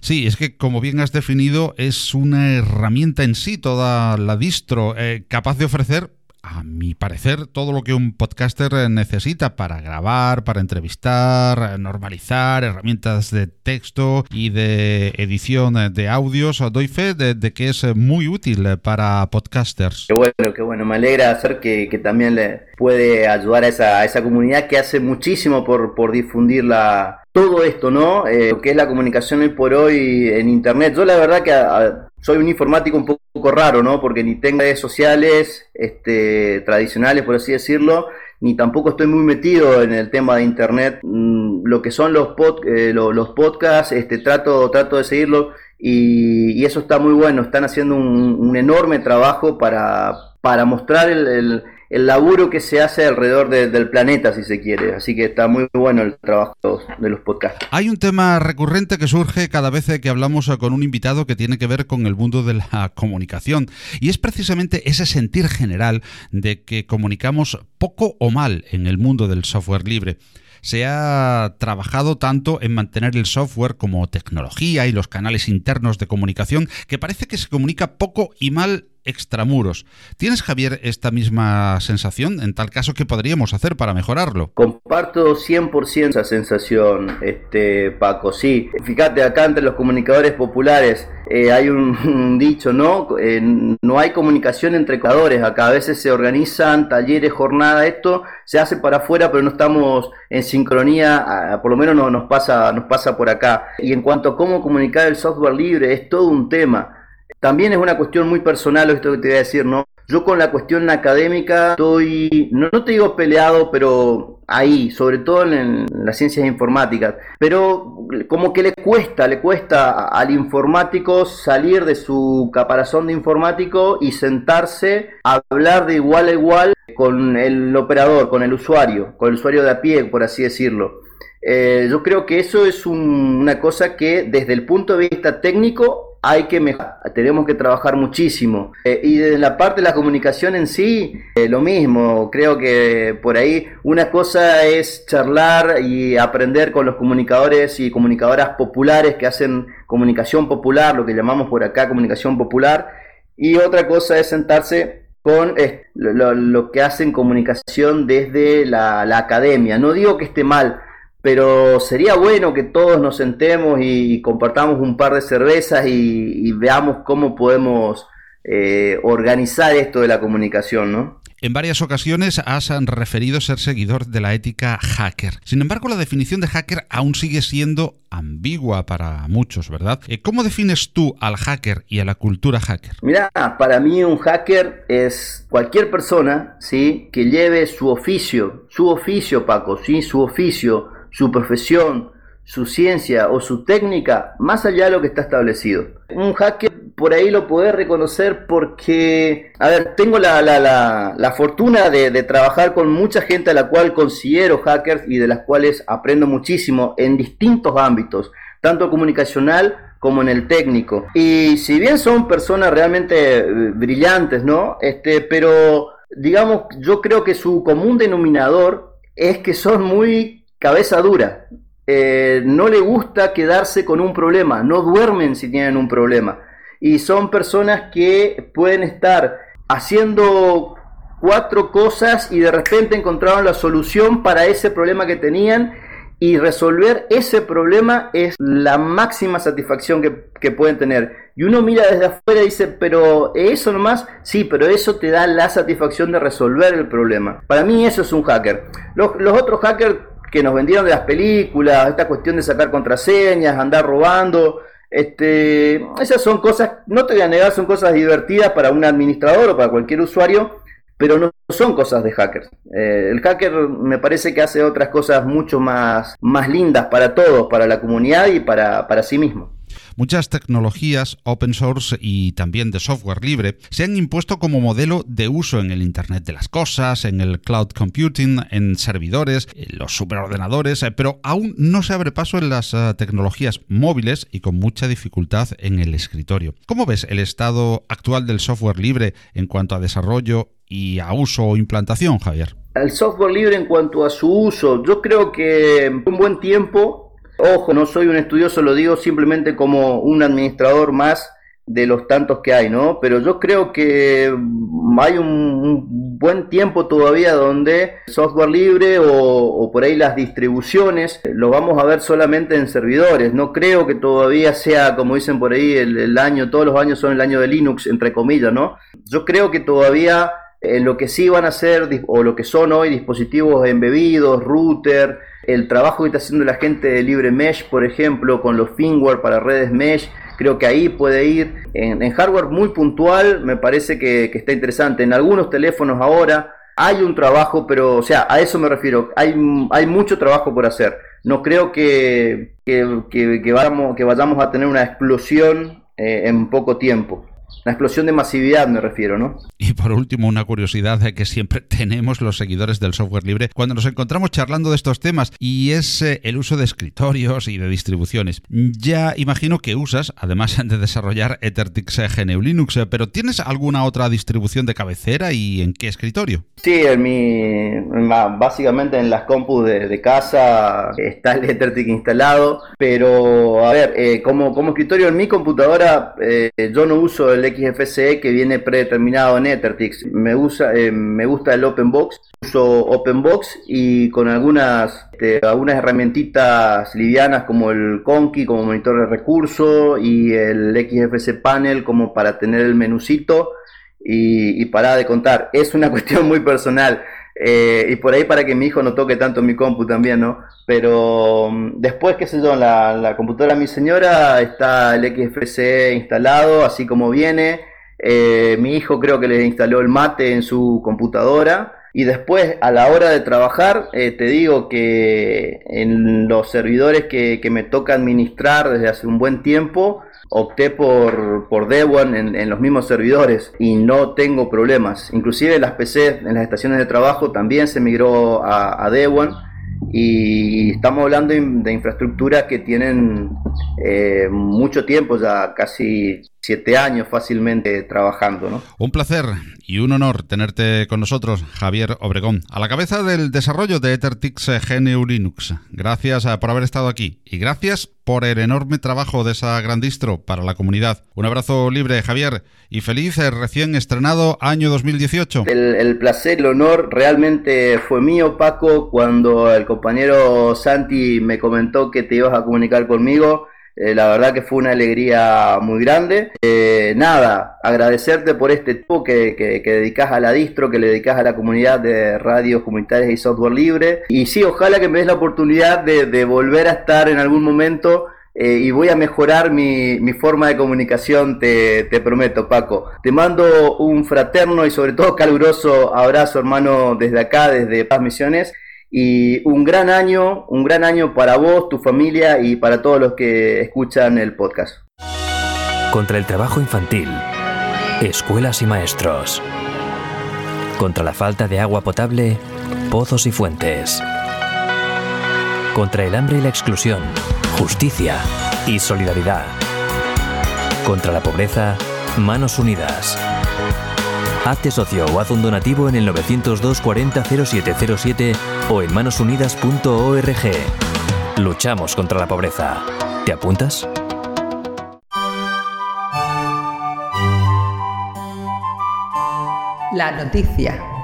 Sí, es que como bien has definido, es una herramienta en sí toda la distro, eh, capaz de ofrecer a mi parecer, todo lo que un podcaster eh, necesita para grabar, para entrevistar, eh, normalizar, herramientas de texto y de edición eh, de audios, doy fe de, que es muy útil para podcasters. Qué bueno, qué bueno. Me alegra hacer que, también le puede ayudar a esa, comunidad que hace muchísimo por, por difundir la, todo esto, ¿no? lo que es la comunicación hoy por hoy en Internet. Yo la verdad que soy un informático un poco raro, ¿no? Porque ni tengo redes sociales este, tradicionales, por así decirlo, ni tampoco estoy muy metido en el tema de Internet. Mm, lo que son los, eh, los, podcasts, este, trato, trato de seguirlo y, eso está muy bueno. Están haciendo un, enorme trabajo para, para mostrar el laburo que se hace alrededor del planeta, si se quiere. Así que está muy bueno el trabajo de los podcasts. Hay un tema recurrente que surge cada vez que hablamos con un invitado que tiene que ver con el mundo de la comunicación. Y es precisamente ese sentir general de que comunicamos poco o mal en el mundo del software libre se ha trabajado tanto en mantener el software como tecnología y los canales internos de comunicación que parece que se comunica poco y mal extramuros. ¿Tienes, Javier, esta misma sensación? En tal caso, ¿qué podríamos hacer para mejorarlo? Comparto 100% esa sensación, este, Paco. Sí, fíjate, acá entre los comunicadores populares eh, hay un, dicho, ¿no? Eh, no hay comunicación entre comunicadores. Acá a veces se organizan talleres, jornadas, esto se hace para afuera, pero no estamos en sincronía, por lo menos no, nos, pasa, nos pasa por acá. Y en cuanto a cómo comunicar el software libre, es todo un tema. También es una cuestión muy personal esto que te voy a decir, ¿no? Yo con la cuestión académica estoy, no, te digo peleado, pero ahí, sobre todo en, las ciencias informáticas. Pero como que le cuesta, le cuesta al informático salir de su caparazón de informático y sentarse a hablar de igual a igual con el operador, con el usuario, con el usuario de a pie, por así decirlo. Eh, yo creo que eso es una cosa que desde el punto de vista técnico hay que mejorar, tenemos que trabajar muchísimo. Eh, y de la parte de la comunicación en sí, eh, lo mismo, creo que por ahí una cosa es charlar y aprender con los comunicadores y comunicadoras populares que hacen comunicación popular, lo que llamamos por acá comunicación popular, y otra cosa es sentarse con lo, que hacen comunicación desde la academia. No digo que esté mal, pero sería bueno que todos nos sentemos y compartamos un par de cervezas y, veamos cómo podemos eh, organizar esto de la comunicación, ¿no? En varias ocasiones has referido ser seguidor de la ética hacker. Sin embargo, la definición de hacker aún sigue siendo ambigua para muchos, ¿verdad? Eh, ¿Cómo defines tú al hacker y a la cultura hacker? Mira, para mí un hacker es cualquier persona, ¿sí? Que lleve su oficio, su oficio, Paco, ¿sí? Su oficio su profesión, su ciencia o su técnica más allá de lo que está establecido. Un hacker por ahí lo puede reconocer porque, a ver, tengo la, la, la, fortuna de, de, trabajar con mucha gente a la cual considero hackers y de las cuales aprendo muchísimo en distintos ámbitos, tanto comunicacional como en el técnico. Y si bien son personas realmente eh, brillantes, ¿no? Este, pero digamos, yo creo que su común denominador es que son muy cabeza dura. Eh, no le gusta quedarse con un problema, no duermen si tienen un problema. Y son personas que pueden estar haciendo cuatro cosas y de repente encontraron la solución para ese problema que tenían y resolver ese problema es la máxima satisfacción que, pueden tener. Y uno mira desde afuera y dice, pero eso nomás, sí, pero eso te da la satisfacción de resolver el problema. Para mí eso es un hacker. Los, los otros hackers que nos vendieron de las películas, esta cuestión de sacar contraseñas, andar robando, este, esas son cosas, no te voy a negar, son cosas divertidas para un administrador o para cualquier usuario, pero no son cosas de hackers. Eh, el hacker me parece que hace otras cosas mucho más, más lindas para todos, para la comunidad y para, para sí mismo. Muchas tecnologías open source y también de software libre se han impuesto como modelo de uso en el Internet de las Cosas, en el cloud computing, en servidores, en los superordenadores, eh, pero aún no se abre paso en las eh, tecnologías móviles y con mucha dificultad en el escritorio. ¿Cómo ves el estado actual del software libre en cuanto a desarrollo y a uso o implantación, Javier? El software libre en cuanto a su uso, yo creo que un buen tiempo, ojo, no soy un estudioso, lo digo simplemente como un administrador más de los tantos que hay, ¿no? Pero yo creo que hay un, buen tiempo todavía donde software libre o, por ahí las distribuciones lo vamos a ver solamente en servidores. No creo que todavía sea, como dicen por ahí, el, año, todos los años son el año de Linux, entre comillas, ¿no? Yo creo que todavía en lo que sí van a ser o lo que son hoy dispositivos embebidos, router, el trabajo que está haciendo la gente de Libre Mesh, por ejemplo, con los firmware para redes Mesh, creo que ahí puede ir. En, hardware muy puntual me parece que, está interesante. En algunos teléfonos ahora hay un trabajo, pero o sea, a eso me refiero. Hay, mucho trabajo por hacer. No creo que, que, vayamos, que vayamos a tener una explosión eh, en poco tiempo. La explosión de masividad me refiero, ¿no? Y por último, una curiosidad que siempre tenemos los seguidores del software libre cuando nos encontramos charlando de estos temas y es eh, el uso de escritorios y de distribuciones. Ya imagino que usas, además de desarrollar EtherTix GNU Linux, pero ¿tienes alguna otra distribución de cabecera y en qué escritorio? Sí, en mi, básicamente en las compus de, casa está el EtherTix instalado, pero a ver, eh, como, como escritorio en mi computadora eh, yo no uso el XFCE que viene predeterminado en Ethertix. Me, usa, eh, me gusta el OpenBox, uso OpenBox y con algunas, este, algunas herramientitas livianas como el Conky como monitor de recursos y el XFC Panel como para tener el menucito y para de contar. Es una cuestión muy personal. Eh, y por ahí para que mi hijo no toque tanto mi compu también, ¿no? Pero mm, después, qué sé yo, en la, computadora de mi señora está el XFC instalado, así como viene. Eh, mi hijo creo que le instaló el mate en su computadora. Y después, a la hora de trabajar, eh, te digo que en los servidores que, que me toca administrar desde hace un buen tiempo, opté por, por Debian en, los mismos servidores y no tengo problemas. Inclusive las PC en las estaciones de trabajo también se migró a, a y estamos hablando de infraestructuras que tienen eh, mucho tiempo, ya casi siete años fácilmente trabajando. ¿no? Un placer y un honor tenerte con nosotros, Javier Obregón, a la cabeza del desarrollo de EtherTix GNU Linux. Gracias eh, por haber estado aquí y gracias por el enorme trabajo de esa gran distro para la comunidad. Un abrazo libre, Javier, y feliz eh, recién estrenado año 2018. El, el placer, el honor realmente fue mío, Paco, cuando el compañero Santi me comentó que te ibas a comunicar conmigo eh, la verdad que fue una alegría muy grande. Eh, nada, agradecerte por este tiempo que, que, dedicas a la distro, que le dedicas a la comunidad de radios comunitarias y software libre. Y sí, ojalá que me des la oportunidad de, volver a estar en algún momento eh, y voy a mejorar mi, mi forma de comunicación, te, te, prometo, Paco. Te mando un fraterno y sobre todo caluroso abrazo, hermano, desde acá, desde Paz Misiones. Y un gran año, un gran año para vos, tu familia y para todos los que escuchan el podcast. Contra el trabajo infantil, escuelas y maestros. Contra la falta de agua potable, pozos y fuentes. Contra el hambre y la exclusión, justicia y solidaridad. Contra la pobreza, manos unidas. Hazte socio o haz un donativo en el 902 40 0707 o en manosunidas.org. Luchamos contra la pobreza. ¿Te apuntas? La noticia.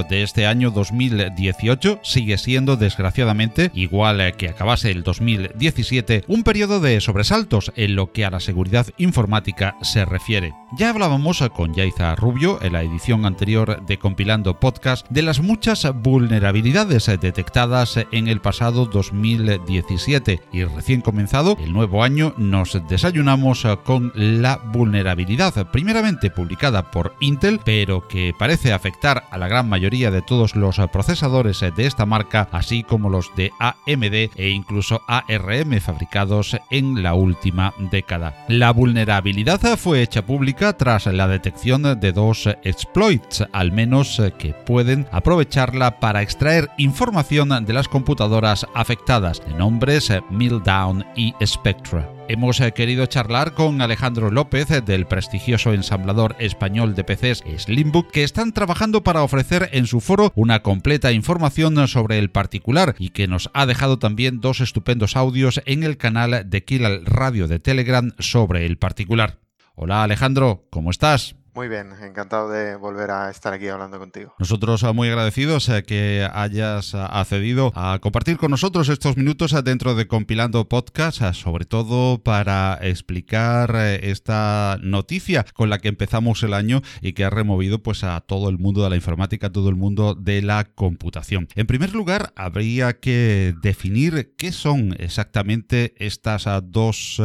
De este año 2018 sigue siendo, desgraciadamente, igual que acabase el 2017, un periodo de sobresaltos en lo que a la seguridad informática se refiere. Ya hablábamos con Yaiza Rubio en la edición anterior de Compilando Podcast de las muchas vulnerabilidades detectadas en el pasado 2017 y recién comenzado el nuevo año nos desayunamos con la vulnerabilidad primeramente publicada por Intel pero que parece afectar a la gran mayoría de todos los procesadores de esta marca, así como los de AMD e incluso ARM fabricados en la última década. La vulnerabilidad fue hecha pública tras la detección de dos exploits, al menos que pueden aprovecharla para extraer información de las computadoras afectadas, de nombres Mildown y Spectra. Hemos eh, querido charlar con Alejandro López eh, del prestigioso ensamblador español de PCs Slimbook que están trabajando para ofrecer en su foro una completa información sobre el particular y que nos ha dejado también dos estupendos audios en el canal de Kill Radio de Telegram sobre el particular. Hola Alejandro, ¿cómo estás? Muy bien, encantado de volver a estar aquí hablando contigo. Nosotros ah, muy agradecidos eh, que hayas ah, accedido a compartir con nosotros estos minutos ah, dentro de Compilando Podcast, sobre todo para explicar eh, esta noticia con la que empezamos el año y que ha removido pues a todo el mundo de la informática, a todo el mundo de la computación. En primer lugar, habría que definir qué son exactamente estas dos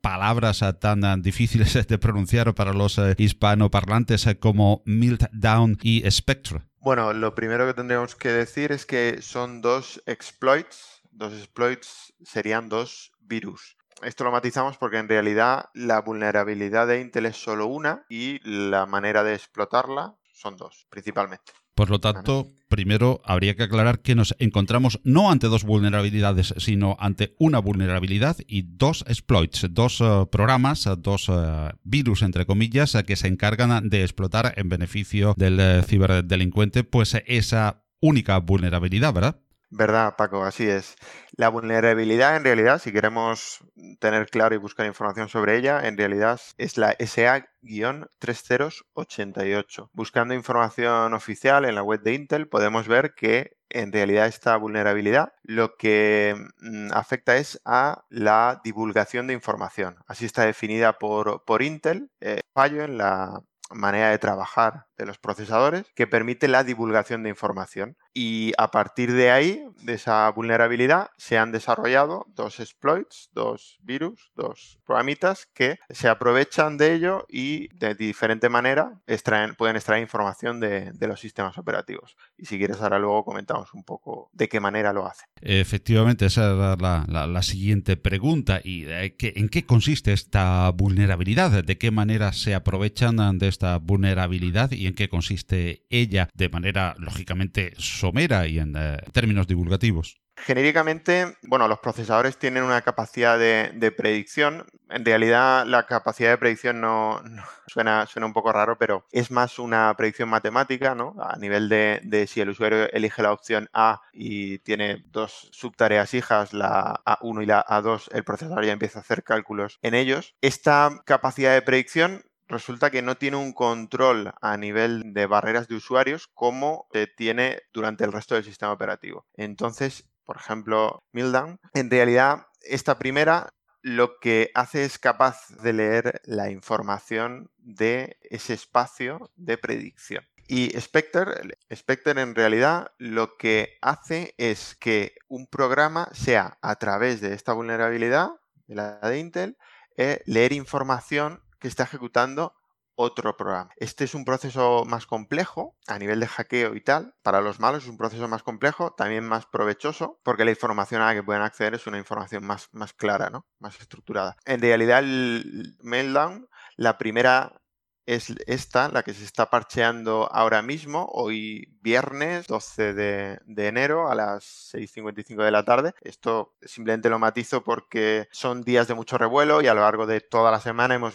palabras tan difíciles de pronunciar para los hispanos parlantes eh, como Meltdown y Spectre? Bueno, lo primero que tendríamos que decir es que son dos exploits. Dos exploits serían dos virus. Esto lo matizamos porque en realidad la vulnerabilidad de Intel es solo una y la manera de explotarla son dos, principalmente. Por lo tanto, primero habría que aclarar que nos encontramos no ante dos vulnerabilidades, sino ante una vulnerabilidad y dos exploits, dos eh, programas, dos eh, virus, entre comillas, que se encargan de explotar en beneficio del eh, ciberdelincuente, pues esa única vulnerabilidad, ¿verdad? Verdad, Paco, así es. La vulnerabilidad, en realidad, si queremos tener claro y buscar información sobre ella, en realidad es la SA-3088. Buscando información oficial en la web de Intel, podemos ver que en realidad esta vulnerabilidad lo que mm, afecta es a la divulgación de información. Así está definida por, por Intel. Eh, fallo en la manera de trabajar de los procesadores que permite la divulgación de información. Y a partir de ahí, de esa vulnerabilidad, se han desarrollado dos exploits, dos virus, dos programitas que se aprovechan de ello y de diferente manera extraen, pueden extraer información de, los sistemas operativos. Y si quieres, ahora luego comentamos un poco de qué manera lo hacen. Efectivamente, esa es la, siguiente pregunta. ¿Y en qué consiste esta vulnerabilidad? ¿De qué manera se aprovechan de esta vulnerabilidad y en qué consiste ella de manera lógicamente somera y en eh, términos divulgativos? Genéricamente, bueno, los procesadores tienen una capacidad de, predicción. En realidad, la capacidad de predicción no, suena, suena, un poco raro, pero es más una predicción matemática, ¿no? A nivel de, de, si el usuario elige la opción A y tiene dos subtareas hijas, la A1 y la A2, el procesador ya empieza a hacer cálculos en ellos. Esta capacidad de predicción resulta que no tiene un control a nivel de barreras de usuarios como tiene durante el resto del sistema operativo. Entonces, por ejemplo, Mildown, en realidad esta primera lo que hace es capaz de leer la información de ese espacio de predicción. Y Spectre, Spectre en realidad lo que hace es que un programa sea a través de esta vulnerabilidad, de la de Intel, eh, leer información que está ejecutando otro programa. Este es un proceso más complejo a nivel de hackeo y tal. Para los malos es un proceso más complejo, también más provechoso, porque la información a la que pueden acceder es una información más, más clara, ¿no? más estructurada. En realidad el Meltdown, la primera es esta, la que se está parcheando ahora mismo, hoy viernes 12 de, enero a las 6.55 de la tarde. Esto simplemente lo matizo porque son días de mucho revuelo y a lo largo de toda la semana hemos,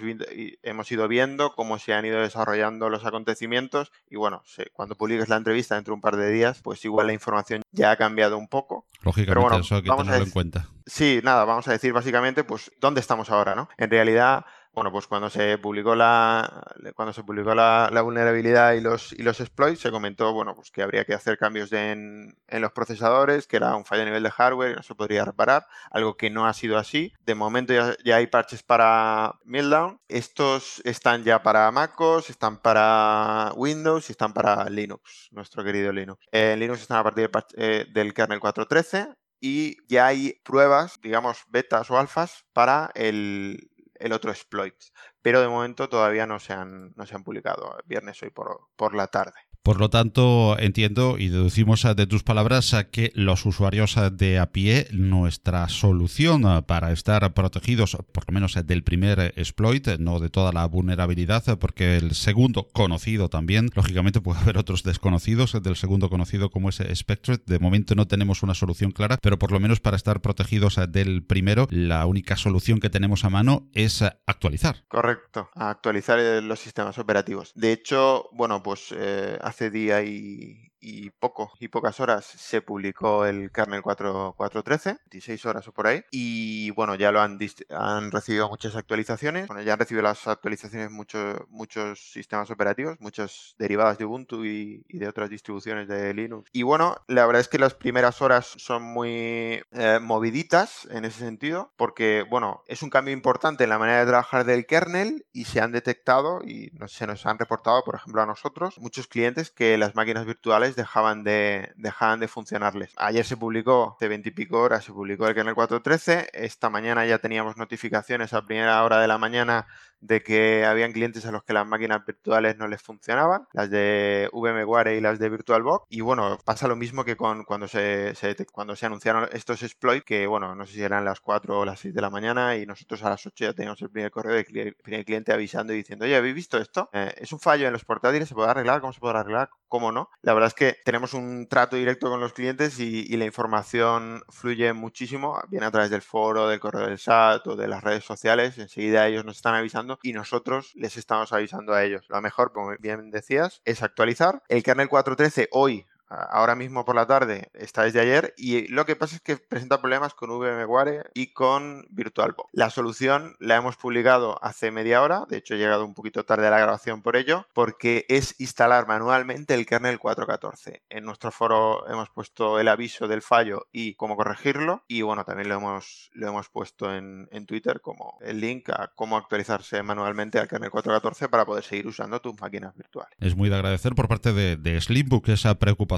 hemos ido viendo cómo se han ido desarrollando los acontecimientos y bueno, cuando publiques la entrevista dentro de un par de días, pues igual la información ya ha cambiado un poco. Lógicamente, eso hay que tenerlo en cuenta. Sí, nada, vamos a decir básicamente pues dónde estamos ahora, ¿no? En realidad bueno, pues cuando se publicó la cuando se publicó la, vulnerabilidad y los y los exploits se comentó bueno pues que habría que hacer cambios en, los procesadores, que era un fallo a nivel de hardware y no se podría reparar, algo que no ha sido así. De momento ya, hay parches para Meltdown. Estos están ya para MacOS, están para Windows y están para Linux, nuestro querido Linux. en Linux están a partir del, eh, del kernel 4.13 y ya hay pruebas, digamos, betas o alfas para el, el otro exploit. Pero de momento todavía no se han, no se han publicado. Viernes hoy por, por la tarde. Por lo tanto, entiendo y deducimos de tus palabras que los usuarios de a pie, nuestra solución para estar protegidos, por lo menos del primer exploit, no de toda la vulnerabilidad, porque el segundo conocido también, lógicamente puede haber otros desconocidos del segundo conocido como es Spectre. De momento no tenemos una solución clara, pero por lo menos para estar protegidos del primero, la única solución que tenemos a mano es actualizar. Correcto, actualizar los sistemas operativos. De hecho, bueno, pues eh, día y, y poco y pocas horas se publicó el kernel 4.13, 16 horas o por ahí. Y bueno, ya lo han, han recibido muchas actualizaciones. Bueno, ya han recibido las actualizaciones muchos muchos sistemas operativos, muchas derivadas de Ubuntu y, de otras distribuciones de Linux. Y bueno, la verdad es que las primeras horas son muy eh, moviditas en ese sentido, porque bueno, es un cambio importante en la manera de trabajar del kernel y se han detectado y se nos han reportado, por ejemplo, a nosotros, muchos clientes que las máquinas virtuales dejaban de, dejaban de funcionarles. Ayer se publicó, hace 20 y pico horas, se publicó el kernel 4.13. Esta mañana ya teníamos notificaciones a primera hora de la mañana de que habían clientes a los que las máquinas virtuales no les funcionaban, las de VMware y las de VirtualBox. Y bueno, pasa lo mismo que con cuando se, cuando se anunciaron estos exploits, que bueno, no sé si eran las 4 o las 6 de la mañana y nosotros a las 8 ya teníamos el primer correo del primer cliente avisando y diciendo, oye, ¿habéis visto esto? Eh, es un fallo en los portátiles, ¿se puede arreglar? ¿Cómo se puede arreglar? ¿Cómo no? La verdad es que tenemos un trato directo con los clientes y, la información fluye muchísimo, viene a través del foro, del correo del SAT o de las redes sociales, enseguida ellos nos están avisando y nosotros les estamos avisando a ellos. Lo mejor, como bien decías, es actualizar. El kernel 4.13 hoy ahora mismo por la tarde, está desde ayer, y lo que pasa es que presenta problemas con VMware y con VirtualBox. La solución la hemos publicado hace media hora, de hecho he llegado un poquito tarde a la grabación por ello, porque es instalar manualmente el kernel 4.14. En nuestro foro hemos puesto el aviso del fallo y cómo corregirlo, y bueno, también lo hemos, lo hemos puesto en, Twitter como el link a cómo actualizarse manualmente al kernel 4.14 para poder seguir usando tus máquinas virtuales. Es muy de agradecer por parte de, de Slimbook esa preocupación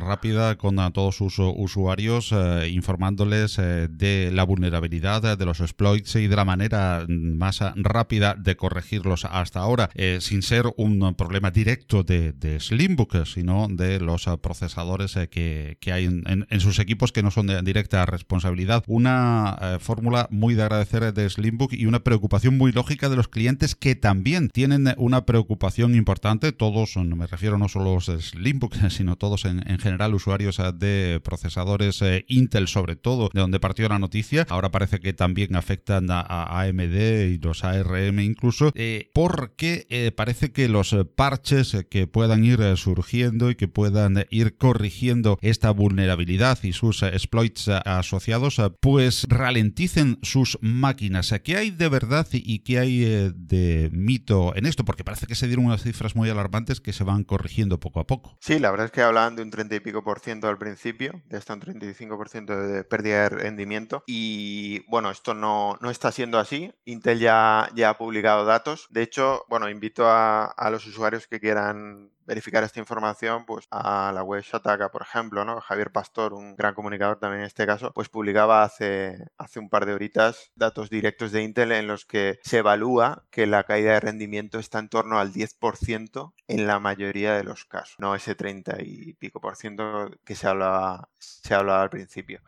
rápida con todos sus usuarios, eh, informándoles eh, de la vulnerabilidad, de los exploits y de la manera más rápida de corregirlos hasta ahora, eh, sin ser un problema directo de, Slimbook, sino de los procesadores que, hay en, sus equipos que no son de directa responsabilidad. Una fórmula muy de agradecer de Slimbook y una preocupación muy lógica de los clientes que también tienen una preocupación importante. Todos, me refiero no solo a los Slimbook, sino todos en, general usuarios eh, de procesadores eh, Intel sobre todo, de donde partió la noticia. Ahora parece que también afectan a, AMD y los ARM incluso, eh, porque parece que los parches que puedan ir surgiendo y que puedan ir corrigiendo esta vulnerabilidad y sus exploits asociados, pues ralenticen sus máquinas. ¿Qué hay de verdad y qué hay de mito en esto? Porque parece que se dieron unas cifras muy alarmantes que se van corrigiendo poco a poco. Sí, la verdad es que hablan de un 30 y pico por ciento al principio, de hasta un 35 por ciento de pérdida de rendimiento. Y bueno, esto no, no está siendo así. Intel ya, ya ha publicado datos. De hecho, bueno, invito a, a los usuarios que quieran verificar esta información, pues a la web Shataka, por ejemplo, ¿no? Javier Pastor, un gran comunicador también en este caso, pues publicaba hace, hace un par de horitas datos directos de Intel en los que se evalúa que la caída de rendimiento está en torno al 10% en la mayoría de los casos, no ese 30 y pico por ciento que se hablaba, se hablaba al principio.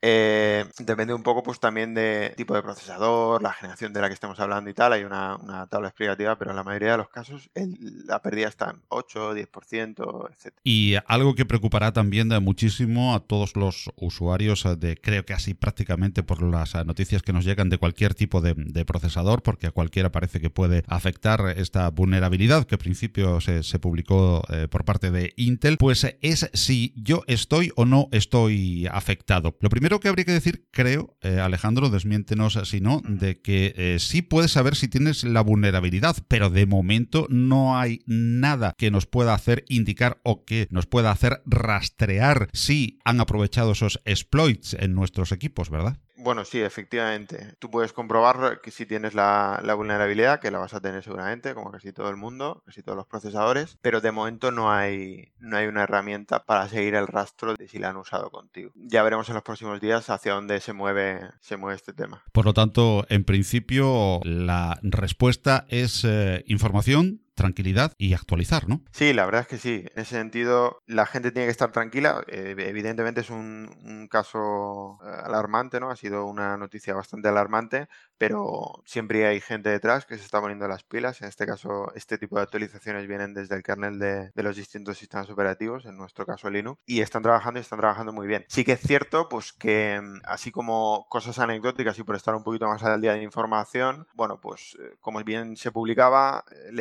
Eh, depende un poco pues también de tipo de procesador, la generación de la que estemos hablando y tal. Hay una, tabla explicativa, pero en la mayoría de los casos la pérdida está en 8, 10%, etc. Y algo que preocupará también muchísimo a todos los usuarios de, creo que así prácticamente por las noticias que nos llegan de cualquier tipo de, procesador, porque a cualquiera parece que puede afectar esta vulnerabilidad que al principio se, publicó eh, por parte de Intel, pues es si yo estoy o no estoy afectado. Lo primero primero que habría que decir, creo, eh, Alejandro, desmiéntenos si no, de que eh, sí puedes saber si tienes la vulnerabilidad, pero de momento no hay nada que nos pueda hacer indicar o que nos pueda hacer rastrear si han aprovechado esos exploits en nuestros equipos, ¿verdad? Bueno, sí, efectivamente. Tú puedes comprobar que si tienes la, vulnerabilidad, que la vas a tener seguramente, como casi todo el mundo, casi todos los procesadores, pero de momento no hay, no hay una herramienta para seguir el rastro de si la han usado contigo. Ya veremos en los próximos días hacia dónde se mueve, se mueve este tema. Por lo tanto, en principio, la respuesta es eh, información tranquilidad y actualizar, ¿no? Sí, la verdad es que sí. En ese sentido, la gente tiene que estar tranquila. Eh, evidentemente es un, caso eh, alarmante, ¿no? Ha sido una noticia bastante alarmante, pero siempre hay gente detrás que se está poniendo las pilas. En este caso, este tipo de actualizaciones vienen desde el kernel de, los distintos sistemas operativos, en nuestro caso Linux, y están trabajando y están trabajando muy bien. Sí que es cierto, pues que mm, así como cosas anecdóticas y por estar un poquito más al día de información, bueno, pues eh, como bien se publicaba, eh,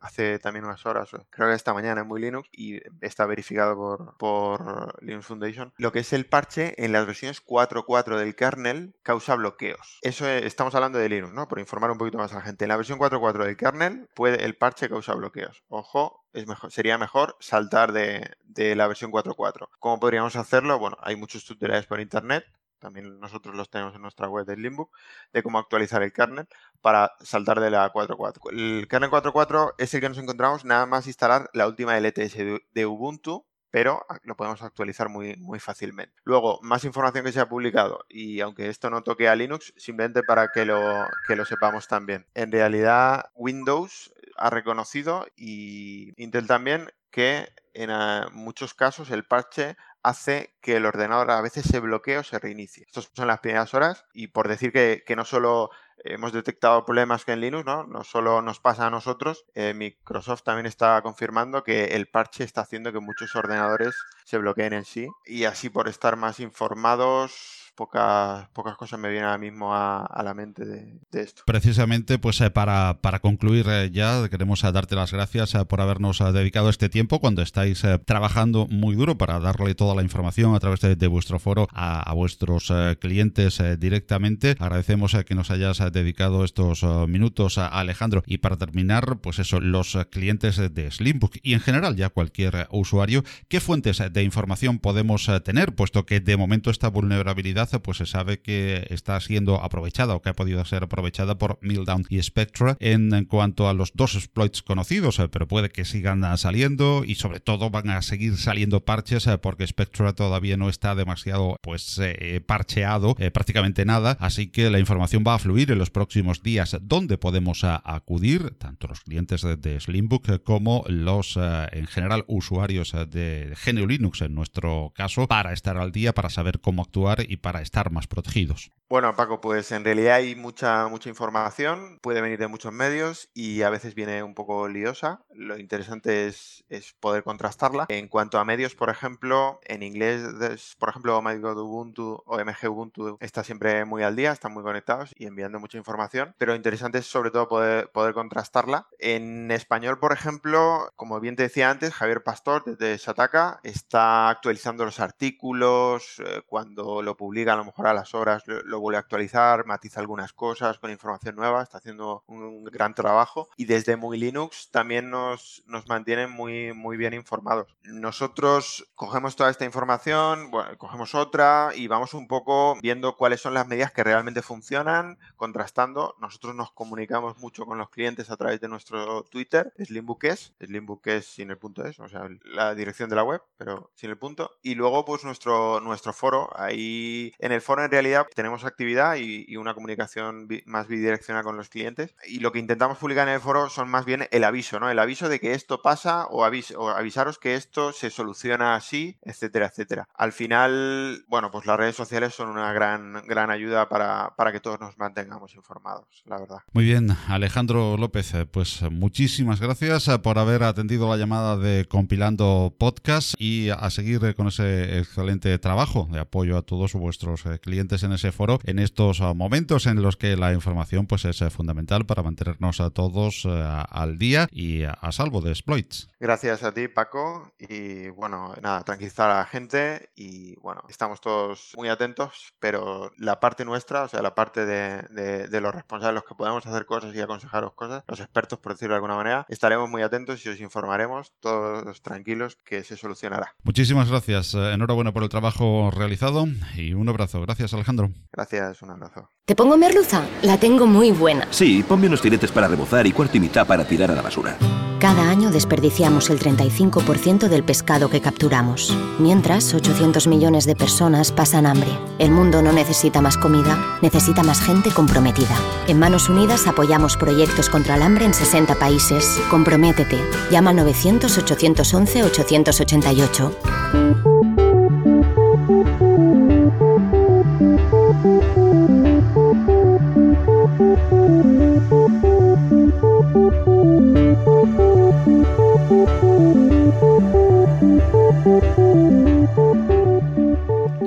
hace también unas horas, creo que esta mañana en Muy Linux, y está verificado por, por Linux Foundation, lo que es el parche en las versiones 4.4 del kernel causa bloqueos. Eso estamos hablando de Linux, ¿no? Por informar un poquito más a la gente. En la versión 4.4 del kernel puede, el parche causa bloqueos. Ojo, es mejor, sería mejor saltar de, de la versión 4.4. ¿Cómo podríamos hacerlo? Bueno, hay muchos tutoriales por internet también nosotros los tenemos en nuestra web del Limbook, de cómo actualizar el kernel para saltar de la 4.4. El kernel 4.4 es el que nos encontramos nada más instalar la última LTS de Ubuntu, pero lo podemos actualizar muy, muy fácilmente. Luego, más información que se ha publicado, y aunque esto no toque a Linux, simplemente para que lo, que lo sepamos también. En realidad, Windows ha reconocido y Intel también que en ah, muchos casos el parche hace que el ordenador a veces se bloquee o se reinicie. Estas son las primeras horas y por decir que, no solo hemos detectado problemas que en Linux, ¿no? No solo nos pasa a nosotros, eh, Microsoft también está confirmando que el parche está haciendo que muchos ordenadores se bloqueen en sí y así por estar más informados pocas, pocas cosas me vienen ahora mismo a, la mente de, esto. Precisamente, pues eh, para, para concluir eh, ya, queremos eh, darte las gracias por habernos dedicado este tiempo cuando estáis trabajando muy duro para darle toda la información a través de, vuestro foro a, vuestros clientes directamente. Agradecemos que nos hayas dedicado estos minutos a Alejandro. Y para terminar, pues eso, los clientes de Slimbook y en general ya cualquier usuario, ¿qué fuentes de información podemos tener? Puesto que de momento esta vulnerabilidad pues se sabe que está siendo aprovechada o que ha podido ser aprovechada por Mildown y Spectra en, cuanto a los dos exploits conocidos, eh, pero puede que sigan saliendo y sobre todo van a seguir saliendo parches eh, porque Spectra todavía no está demasiado pues eh, parcheado, prácticamente nada, así que la información va a fluir en los próximos días donde podemos acudir, tanto los clientes de, Slimbook como los en general usuarios de GNU Linux en nuestro caso, para estar al día, para saber cómo actuar y para estar más protegidos. Bueno, Paco, pues en realidad hay mucha, mucha información, puede venir de muchos medios y a veces viene un poco liosa. Lo interesante es, poder contrastarla. En cuanto a medios, por ejemplo, en inglés, por ejemplo, de Ubuntu o MG Ubuntu está siempre muy al día, están muy conectados y enviando mucha información, pero lo interesante es sobre todo poder, poder contrastarla. En español, por ejemplo, como bien te decía antes, Javier Pastor desde Sataka está actualizando los artículos eh, cuando lo publica a lo mejor a las horas. Lo vuelve actualizar, matiza algunas cosas con información nueva, está haciendo un, gran trabajo y desde Muy Linux también nos, nos mantienen muy, muy bien informados. Nosotros cogemos toda esta información, cogemos otra y vamos un poco viendo cuáles son las medidas que realmente funcionan, contrastando. Nosotros nos comunicamos mucho con los clientes a través de nuestro Twitter, Slimbookes, Slimbookes sin el punto es, o sea, la dirección de la web, pero sin el punto. Y luego pues nuestro, nuestro foro, ahí en el foro en realidad tenemos actividad y, una comunicación más bidireccional con los clientes. Y lo que intentamos publicar en el foro son más bien el aviso, ¿no? El aviso de que esto pasa o, o avisaros que esto se soluciona así, etcétera, etcétera. Al final, bueno, pues las redes sociales son una gran, gran ayuda para, para que todos nos mantengamos informados, la verdad. Muy bien, Alejandro López, eh, pues muchísimas gracias eh, por haber atendido la llamada de Compilando Podcast y a seguir eh, con ese excelente trabajo de apoyo a todos vuestros clientes en ese foro en estos ah, momentos en los que la información pues es eh, fundamental para mantenernos a todos eh, al día y a salvo de exploits. Gracias a ti, Paco. Y bueno, nada, tranquilizar a la gente y bueno, estamos todos muy atentos, pero la parte nuestra, o sea, la parte de, de, los responsables, los que podemos hacer cosas y aconsejaros cosas, los expertos, por decirlo de alguna manera, estaremos muy atentos y os informaremos todos tranquilos que se solucionará. Muchísimas gracias. Eh, enhorabuena por el trabajo realizado y un abrazo. Gracias, Alejandro. Gracias, un abrazo. ¿Te pongo merluza? La tengo muy buena. Sí, ponme unos filetes para rebozar y cuarto y mitad para tirar a la basura. Cada año desperdiciamos el 35% del pescado que capturamos. Mientras, 800 millones de personas pasan hambre. El mundo no necesita más comida, necesita más gente comprometida. En Manos Unidas apoyamos proyectos contra el hambre en 60 países. Comprométete. Llama al 900-811-888.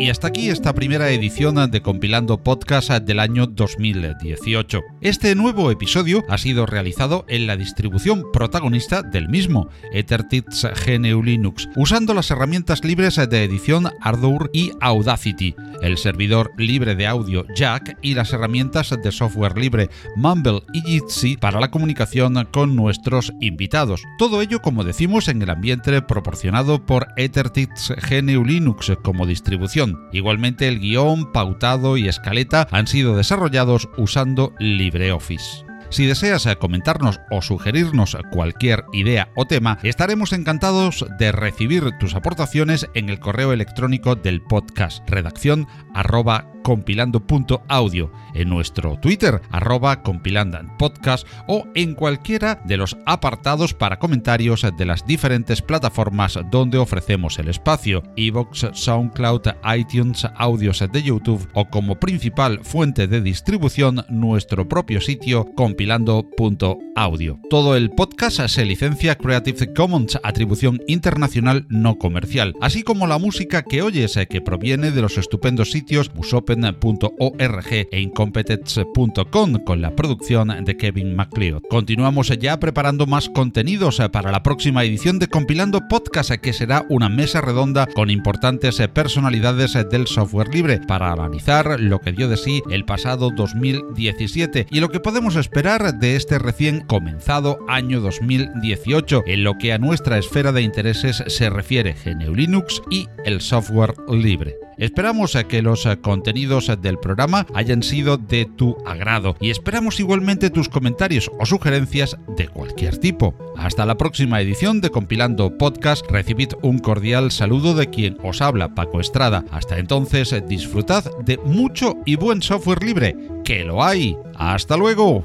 Y hasta aquí esta primera edición de Compilando Podcast del año 2018. Este nuevo episodio ha sido realizado en la distribución protagonista del mismo, EtherTits GNU Linux, usando las herramientas libres de edición Ardour y Audacity, el servidor libre de audio Jack y las herramientas de software libre Mumble y Jitsi para la comunicación con nuestros invitados. Todo ello, como decimos, en el ambiente proporcionado por EtherTits GNU Linux como distribución Igualmente el guion, pautado y escaleta han sido desarrollados usando LibreOffice. Si deseas comentarnos o sugerirnos cualquier idea o tema, estaremos encantados de recibir tus aportaciones en el correo electrónico del podcast redacción arroba compilando.audio, en nuestro Twitter, arroba compilandopodcast o en cualquiera de los apartados para comentarios de las diferentes plataformas donde ofrecemos el espacio, iVoox, SoundCloud, iTunes, audios de YouTube o como principal fuente de distribución nuestro propio sitio compilando.audio. Todo el podcast se licencia Creative Commons Atribución Internacional No Comercial, así como la música que oyes que proviene de los estupendos sitios Busopen .org e incompetence.com con la producción de Kevin MacLeod. Continuamos ya preparando más contenidos para la próxima edición de Compilando Podcast, que será una mesa redonda con importantes personalidades del software libre para analizar lo que dio de sí el pasado 2017 y lo que podemos esperar de este recién comenzado año 2018 en lo que a nuestra esfera de intereses se refiere GNU Linux y el software libre. Esperamos a que los contenidos del programa hayan sido de tu agrado y esperamos igualmente tus comentarios o sugerencias de cualquier tipo. Hasta la próxima edición de Compilando Podcast, recibid un cordial saludo de quien os habla, Paco Estrada. Hasta entonces, disfrutad de mucho y buen software libre, que lo hay. Hasta luego.